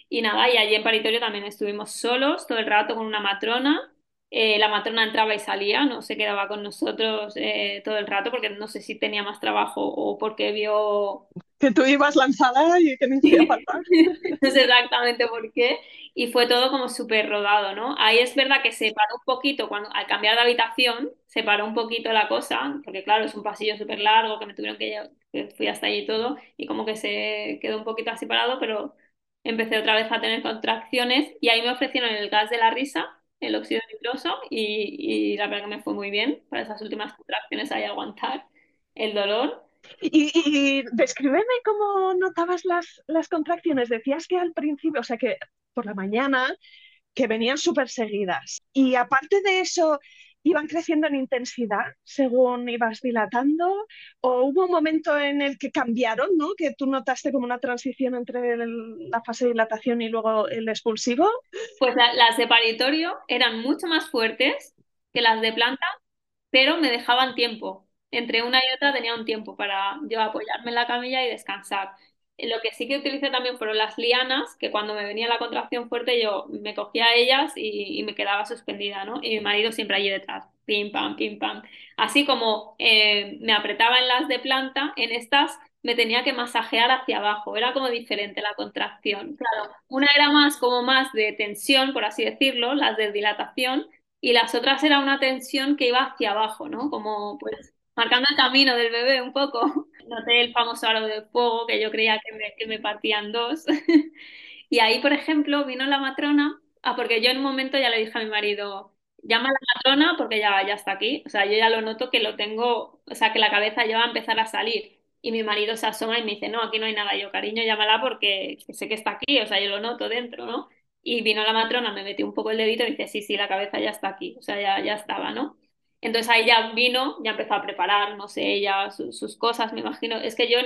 Y nada, y allí en paritorio también estuvimos solos todo el rato con una matrona. Eh, la matrona entraba y salía, no se quedaba con nosotros eh, todo el rato porque no sé si tenía más trabajo o porque vio Que tú ibas lanzada y que no hacía falta. No sé exactamente por qué. Y fue todo como súper rodado, ¿no? Ahí es verdad que se paró un poquito, cuando, al cambiar de habitación, se paró un poquito la cosa, porque claro, es un pasillo súper largo que me tuvieron que que fui hasta allí y todo, y como que se quedó un poquito así parado, pero empecé otra vez a tener contracciones y ahí me ofrecieron el gas de la risa, el óxido nitroso, y, la verdad que me fue muy bien para esas últimas contracciones ahí aguantar el dolor. Y, y descríbeme cómo notabas las, las contracciones. Decías que al principio, o sea, que por la mañana, que venían súper seguidas. Y aparte de eso, iban creciendo en intensidad según ibas dilatando, o hubo un momento en el que cambiaron, ¿no? Que tú notaste como una transición entre la fase de dilatación y luego el expulsivo. Pues la- las de paritorio eran mucho más fuertes que las de planta, pero me dejaban tiempo. Entre una y otra tenía un tiempo para yo apoyarme en la camilla y descansar. Eh, Lo que sí que utilicé también fueron las lianas, que cuando me venía la contracción fuerte yo me cogía a ellas y, y me quedaba suspendida, ¿no? Y mi marido siempre allí detrás. pim, pam, pim, pam. Así como eh, me apretaba en las de planta, en estas me tenía que masajear hacia abajo, era como diferente la contracción. Claro, una era más como más de tensión, por así decirlo, las de dilatación, y las otras era una tensión que iba hacia abajo, ¿no? Como pues marcando el camino del bebé un poco. Noté el famoso aro de fuego que yo creía que me, que me partían dos. y ahí, por ejemplo, vino la matrona, ah, porque yo en un momento ya le dije a mi marido, llama a la matrona porque ya, ya está aquí. O sea, yo ya lo noto que lo tengo, o sea, que la cabeza ya va a empezar a salir. Y mi marido se asoma y me dice, no, aquí no hay nada. Yo, cariño, llámala porque sé que está aquí, o sea, yo lo noto dentro, ¿no? Y vino la matrona, me metió un poco el dedito y dice, sí, sí, la cabeza ya está aquí, o sea, ya, ya estaba, ¿no? Entonces ahí ya vino, ya empezó a preparar, no sé, ella, sus cosas, me imagino. Es que yo,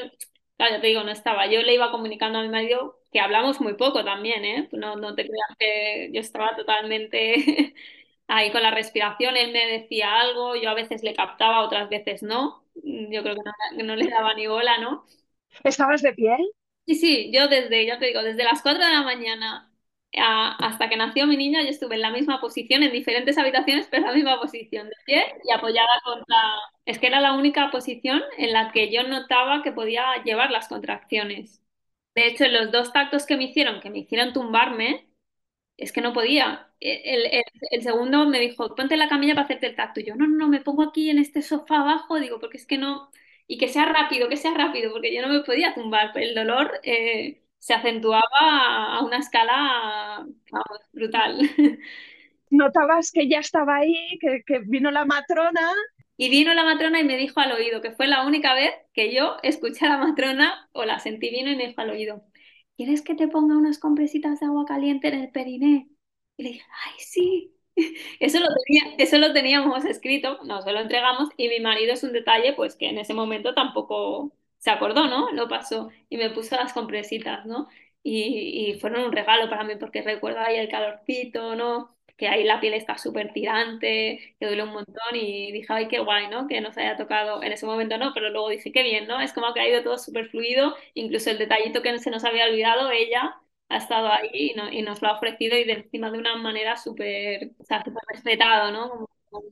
claro, ya te digo, no estaba. Yo le iba comunicando a mi marido que hablamos muy poco también, ¿eh? No, no te creas que yo estaba totalmente ahí con la respiración. Él me decía algo, yo a veces le captaba, otras veces no. Yo creo que no, que no le daba ni bola, ¿no? ¿Estabas de pie? Sí, sí, yo desde, ya te digo, desde las 4 de la mañana hasta que nació mi niña, yo estuve en la misma posición, en diferentes habitaciones, pero en la misma posición, de pie y apoyada contra... Es que era la única posición en la que yo notaba que podía llevar las contracciones. De hecho, en los dos tactos que me hicieron, que me hicieron tumbarme, es que no podía. El, el, segundo me dijo, ponte la camilla para hacerte el tacto. Y yo, no, no, no, me pongo aquí en este sofá abajo, digo, porque es que no... Y que sea rápido, que sea rápido, porque yo no me podía tumbar. El dolor... Eh, se acentuaba a una escala, vamos, brutal. Notabas que ya estaba ahí, que, que vino la matrona. Y vino la matrona y me dijo al oído, que fue la única vez que yo escuché a la matrona o la sentí vino y me dijo al oído, ¿quieres que te ponga unas compresitas de agua caliente en el periné? Y le dije, ay, sí. Eso lo, tenía, eso lo teníamos escrito, nos lo entregamos y mi marido es un detalle pues que en ese momento tampoco se acordó, ¿no? Lo pasó y me puso las compresitas, ¿no? Y, y fueron un regalo para mí porque recuerdo ahí el calorcito, ¿no? Que ahí la piel está súper tirante, que duele un montón y dije, ay, qué guay, ¿no? Que nos haya tocado en ese momento, ¿no? Pero luego dije, qué bien, ¿no? Es como que ha ido todo súper fluido, incluso el detallito que se nos había olvidado, ella ha estado ahí y, no, y nos lo ha ofrecido y de encima de una manera súper, o sea, súper respetado, ¿no?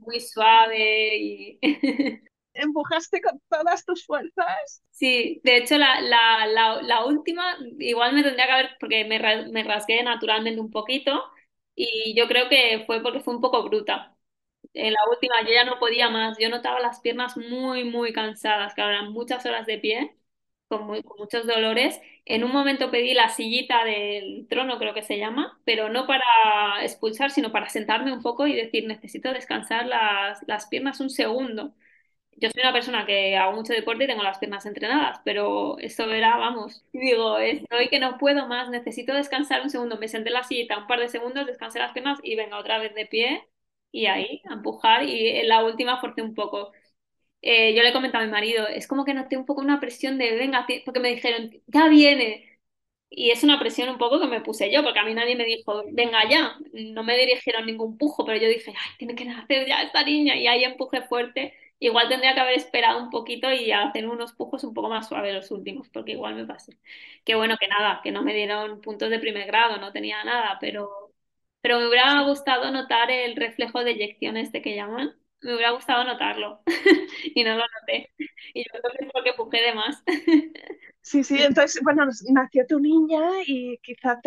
muy suave y... empujaste con todas tus fuerzas. Sí, de hecho la, la, la, última igual me tendría que haber, porque me, me, rasgué naturalmente un poquito y yo creo que fue porque fue un poco bruta. En la última yo ya no podía más, yo notaba las piernas muy, muy cansadas, que eran muchas horas de pie, con, muy, con muchos dolores. En un momento pedí la sillita del trono, creo que se llama, pero no para expulsar, sino para sentarme un poco y decir, necesito descansar las, las piernas un segundo yo soy una persona que hago mucho deporte y tengo las piernas entrenadas, pero esto era, vamos, digo, estoy que no puedo más, necesito descansar un segundo. Me senté en la silla un par de segundos, descansé las piernas y venga otra vez de pie y ahí, a empujar. Y en la última forcé un poco. Eh, yo le comenté a mi marido, es como que noté un poco una presión de venga, porque me dijeron, ya viene. Y es una presión un poco que me puse yo, porque a mí nadie me dijo, venga ya. No me dirigieron ningún pujo, pero yo dije, ay, tiene que nacer ya esta niña. Y ahí empujé fuerte Igual tendría que haber esperado un poquito y hacer unos pujos un poco más suaves los últimos, porque igual me pasé. Que bueno, que nada, que no me dieron puntos de primer grado, no tenía nada, pero, pero me hubiera gustado notar el reflejo de eyección este que llaman. Me hubiera gustado notarlo y no lo noté. Y yo creo que es porque pujé de más. Sí, sí, entonces, bueno, nació tu niña y quizás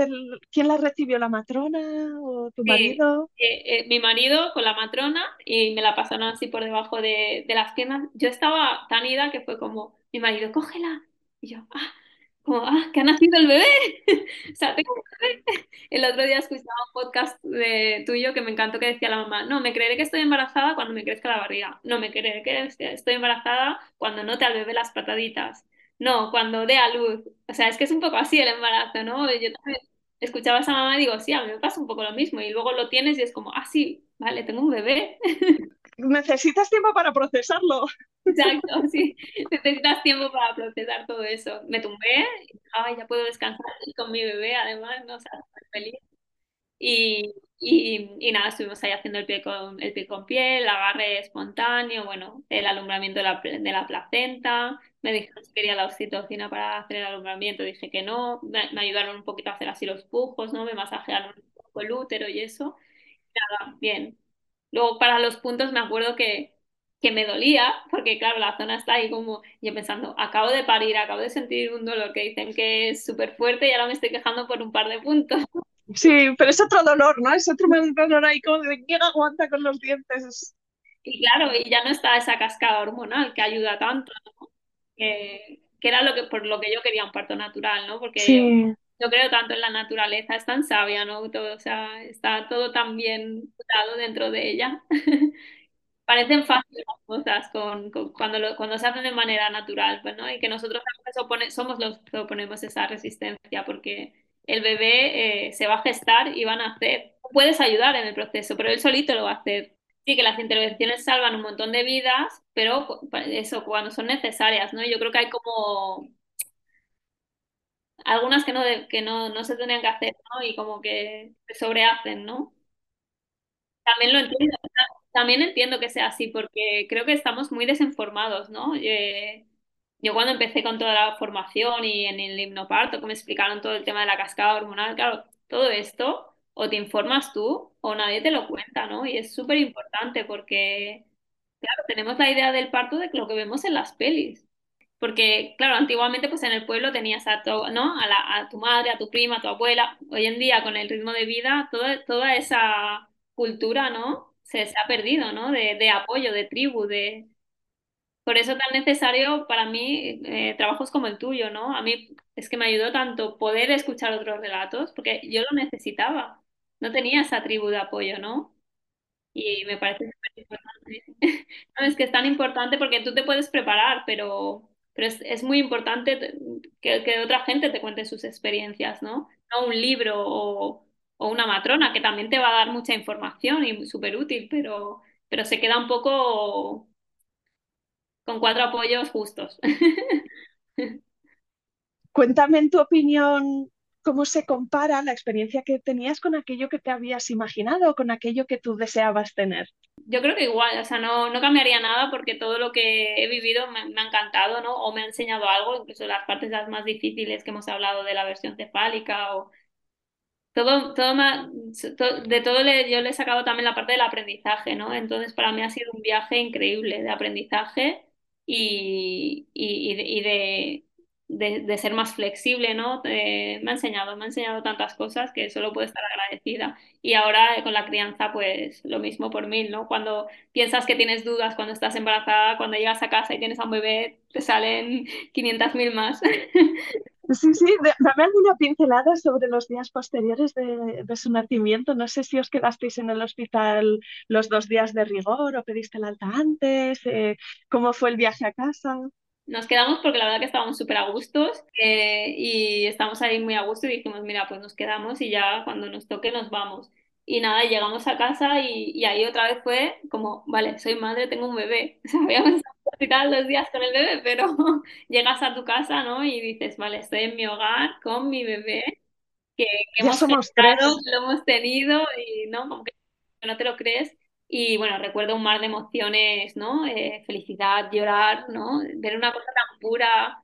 ¿quién la recibió? ¿La matrona o tu marido? Eh, mi marido con la matrona y me la pasaron así por debajo de, de, las piernas. Yo estaba tan ida que fue como, mi marido, cógela. Y yo, ah, como, ah, que ha nacido el bebé. o sea, tengo un bebé. El otro día escuchaba un podcast de, tuyo que me encantó que decía la mamá, no, me creeré que estoy embarazada cuando me crezca la barriga. No, me creeré que estoy embarazada cuando note al bebé las pataditas no, cuando dé a luz. O sea, es que es un poco así el embarazo, ¿no? Yo también escuchaba a esa mamá y digo, sí, a mí me pasa un poco lo mismo. Y luego lo tienes y es como, ah, sí, vale, tengo un bebé. Necesitas tiempo para procesarlo. Exacto, sí. Necesitas tiempo para procesar todo eso. Me tumbé, y, ay, ya puedo descansar con mi bebé, además, ¿no? O sea, estoy feliz. Y, y, y, nada, estuvimos ahí haciendo el pie con, el pie con piel, el agarre espontáneo, bueno, el alumbramiento de la, de la placenta. Me dijeron si quería la oxitocina para hacer el alumbramiento, dije que no. Me, ayudaron un poquito a hacer así los pujos, ¿no? Me masajearon un poco el útero y eso. Nada, bien. Luego para los puntos me acuerdo que, que me dolía, porque claro, la zona está ahí como yo pensando, acabo de parir, acabo de sentir un dolor que dicen que es súper fuerte y ahora me estoy quejando por un par de puntos. Sí, pero es otro dolor, ¿no? Es otro dolor ahí como de quién aguanta con los dientes. Y claro, y ya no está esa cascada hormonal que ayuda tanto, ¿no? Que, que era lo que, por lo que yo quería un parto natural, ¿no? Porque yo, Sí, yo creo tanto en la naturaleza, es tan sabia, ¿no? Todo, o sea, está todo tan bien dado dentro de ella. Parecen fáciles las cosas con, con- cuando, lo- cuando se hacen de manera natural, pues, ¿no? Y que nosotros opone- somos los que oponemos esa resistencia, porque el bebé eh, se va a gestar y van a hacer. Puedes ayudar en el proceso, pero él solito lo va a hacer. Sí, que las intervenciones salvan un montón de vidas, pero eso, cuando son necesarias, ¿no? Yo creo que hay como algunas que no, que no, no se tenían que hacer, ¿no? Y como que se sobrehacen, ¿no? También lo entiendo, también entiendo que sea así, porque creo que estamos muy desinformados, ¿no? Eh, yo cuando empecé con toda la formación y en el hipnoparto, que me explicaron todo el tema de la cascada hormonal, claro, todo esto o te informas tú o nadie te lo cuenta, ¿no? Y es súper importante porque, claro, tenemos la idea del parto de lo que vemos en las pelis. Porque, claro, antiguamente pues en el pueblo tenías a, tu, ¿no? a, la- a tu madre, a tu prima, a tu abuela. Hoy en día, con el ritmo de vida, toda, toda esa cultura, ¿no? Se, se ha perdido, ¿no? De, de apoyo, de tribu, de... Por eso tan necesario para mí eh, trabajos como el tuyo, ¿no? A mí es que me ayudó tanto poder escuchar otros relatos, porque yo lo necesitaba. No tenía esa tribu de apoyo, ¿no? Y me parece súper importante. No, es que es tan importante porque tú te puedes preparar, pero, pero es, es muy importante te- que, que otra gente te cuente sus experiencias, ¿no? No un libro o, o una matrona que también te va a dar mucha información y súper útil, pero, pero se queda un poco con cuatro apoyos justos. Cuéntame en tu opinión cómo se compara la experiencia que tenías con aquello que te habías imaginado o con aquello que tú deseabas tener. Yo creo que igual, o sea, no, no cambiaría nada porque todo lo que he vivido me, ha encantado, ¿no? O me ha enseñado algo, incluso las partes las más difíciles que hemos hablado de la versión cefálica o todo, todo to- de todo le- yo le he sacado también la parte del aprendizaje, ¿no? Entonces para mí ha sido un viaje increíble de aprendizaje y, y, y de, y de, de- ser más flexible, ¿no? Eh, me ha enseñado, me ha enseñado tantas cosas que solo puedo estar agradecida. Y ahora eh, con la crianza, pues lo mismo por mil, ¿no? Cuando piensas que tienes dudas cuando estás embarazada, cuando llegas a casa y tienes a un bebé, te salen 500 mil más. Sí, sí, dame alguna pincelada sobre los días posteriores de, de su nacimiento. No sé si os quedasteis en el hospital los dos días de rigor o pediste el alta antes, eh, cómo fue el viaje a casa. Nos quedamos porque la verdad que estábamos súper a gustos eh, y estamos ahí muy a gusto y dijimos, mira, pues nos quedamos y ya cuando nos toque nos vamos. Y nada, llegamos a casa y, y ahí otra vez fue como, vale, soy madre, tengo un bebé. O sea, habíamos estado hospital dos días con el bebé, pero llegas a tu casa, ¿no? Y dices, vale, estoy en mi hogar con mi bebé que, hemos somos tres. lo hemos tenido y no, como que no te lo crees. Y bueno, recuerdo un mar de emociones, ¿no? Eh, felicidad, llorar, ¿no? Ver una cosa tan pura.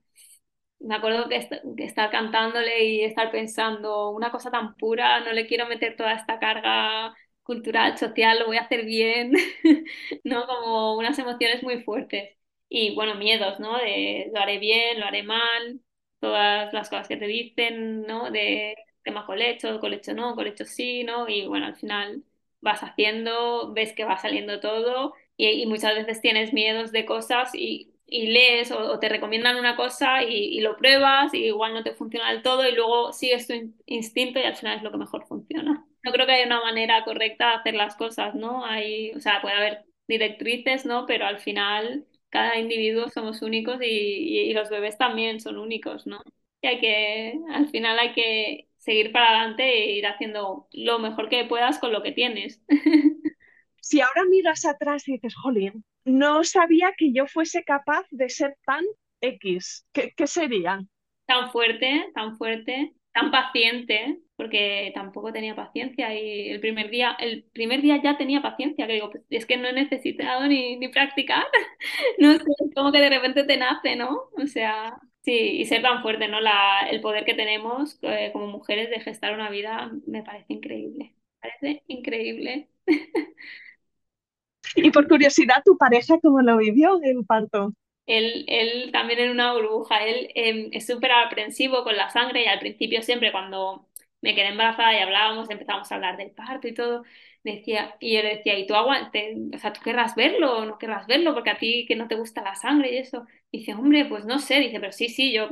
Me acuerdo que, est- que estar cantándole y estar pensando, una cosa tan pura, no le quiero meter toda esta carga cultural, social, lo voy a hacer bien, ¿no? Como unas emociones muy fuertes. Y bueno, miedos, ¿no? De lo haré bien, lo haré mal, todas las cosas que te dicen, ¿no? De tema colecho, colecho no, colecho sí, ¿no? Y bueno, al final vas haciendo, ves que va saliendo todo y, y muchas veces tienes miedos de cosas y, y lees o, o te recomiendan una cosa y, y lo pruebas y igual no te funciona del todo y luego sigues tu in- instinto y al final es lo que mejor funciona. No creo que haya una manera correcta de hacer las cosas, ¿no? Hay, o sea, puede haber directrices, ¿no? Pero al final cada individuo somos únicos y, y, y los bebés también son únicos, ¿no? Y hay que, al final hay que seguir para adelante e ir haciendo lo mejor que puedas con lo que tienes. Si ahora miras atrás y dices, jolín, no sabía que yo fuese capaz de ser tan X, ¿qué, qué sería? tan fuerte, tan fuerte, tan paciente, porque tampoco tenía paciencia y el primer día, el primer día ya tenía paciencia, que digo, pues es que no he necesitado ni, ni practicar, no sé, es como que de repente te nace, ¿no? O sea, sí, y ser tan fuerte, ¿no? La, el poder que tenemos eh, como mujeres de gestar una vida me parece increíble, me parece increíble. Y por curiosidad, ¿tu pareja cómo lo vivió el parto? Él, él también en una burbuja, él em, es súper aprensivo con la sangre y al principio siempre cuando me quedé embarazada y hablábamos, empezamos a hablar del parto y todo, decía, y yo le decía, ¿y tú aguante? O sea, ¿tú querrás verlo o no querrás verlo? Porque a ti que no te gusta la sangre y eso. Dice, hombre, pues no sé, dice, pero sí, sí, yo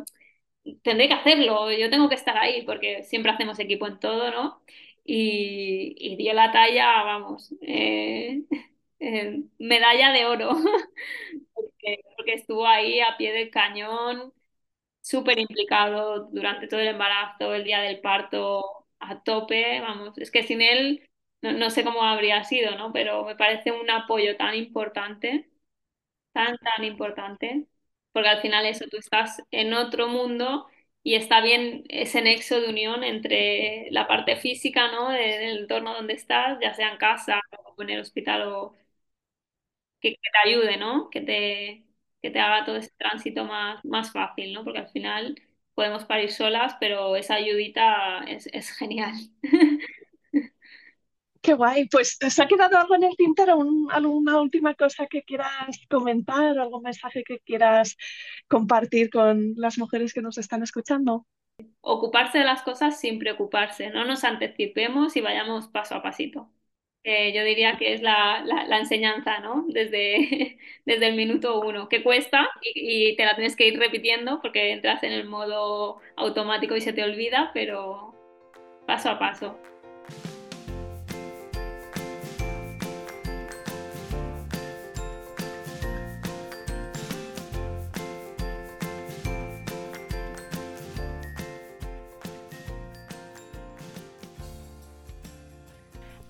tendré que hacerlo, yo tengo que estar ahí porque siempre hacemos equipo en todo, ¿no? Y, y dio la talla, vamos, eh, eh, medalla de oro, porque, estuvo ahí a pie del cañón, súper implicado durante todo el embarazo, el día del parto, a tope, vamos, es que sin él no, no sé cómo habría sido, ¿no? Pero me parece un apoyo tan importante, tan, tan importante, porque al final eso, tú estás en otro mundo y está bien ese nexo de unión entre la parte física, ¿no? Del entorno donde estás, ya sea en casa o en el hospital o que, te ayude, ¿no? Que te, que te haga todo ese tránsito más, más fácil, ¿no? Porque al final podemos parir solas, pero esa ayudita es, es genial. Qué guay. Pues, ¿se ha quedado algo en el tintero? ¿Alguna última cosa que quieras comentar? ¿Algún mensaje que quieras compartir con las mujeres que nos están escuchando? Ocuparse de las cosas sin preocuparse. No nos anticipemos y vayamos paso a pasito. Yo diría que es la, la, enseñanza, ¿no? Desde, desde el minuto uno, que cuesta y te la tienes que ir repitiendo porque entras en el modo automático y se te olvida, pero paso a paso.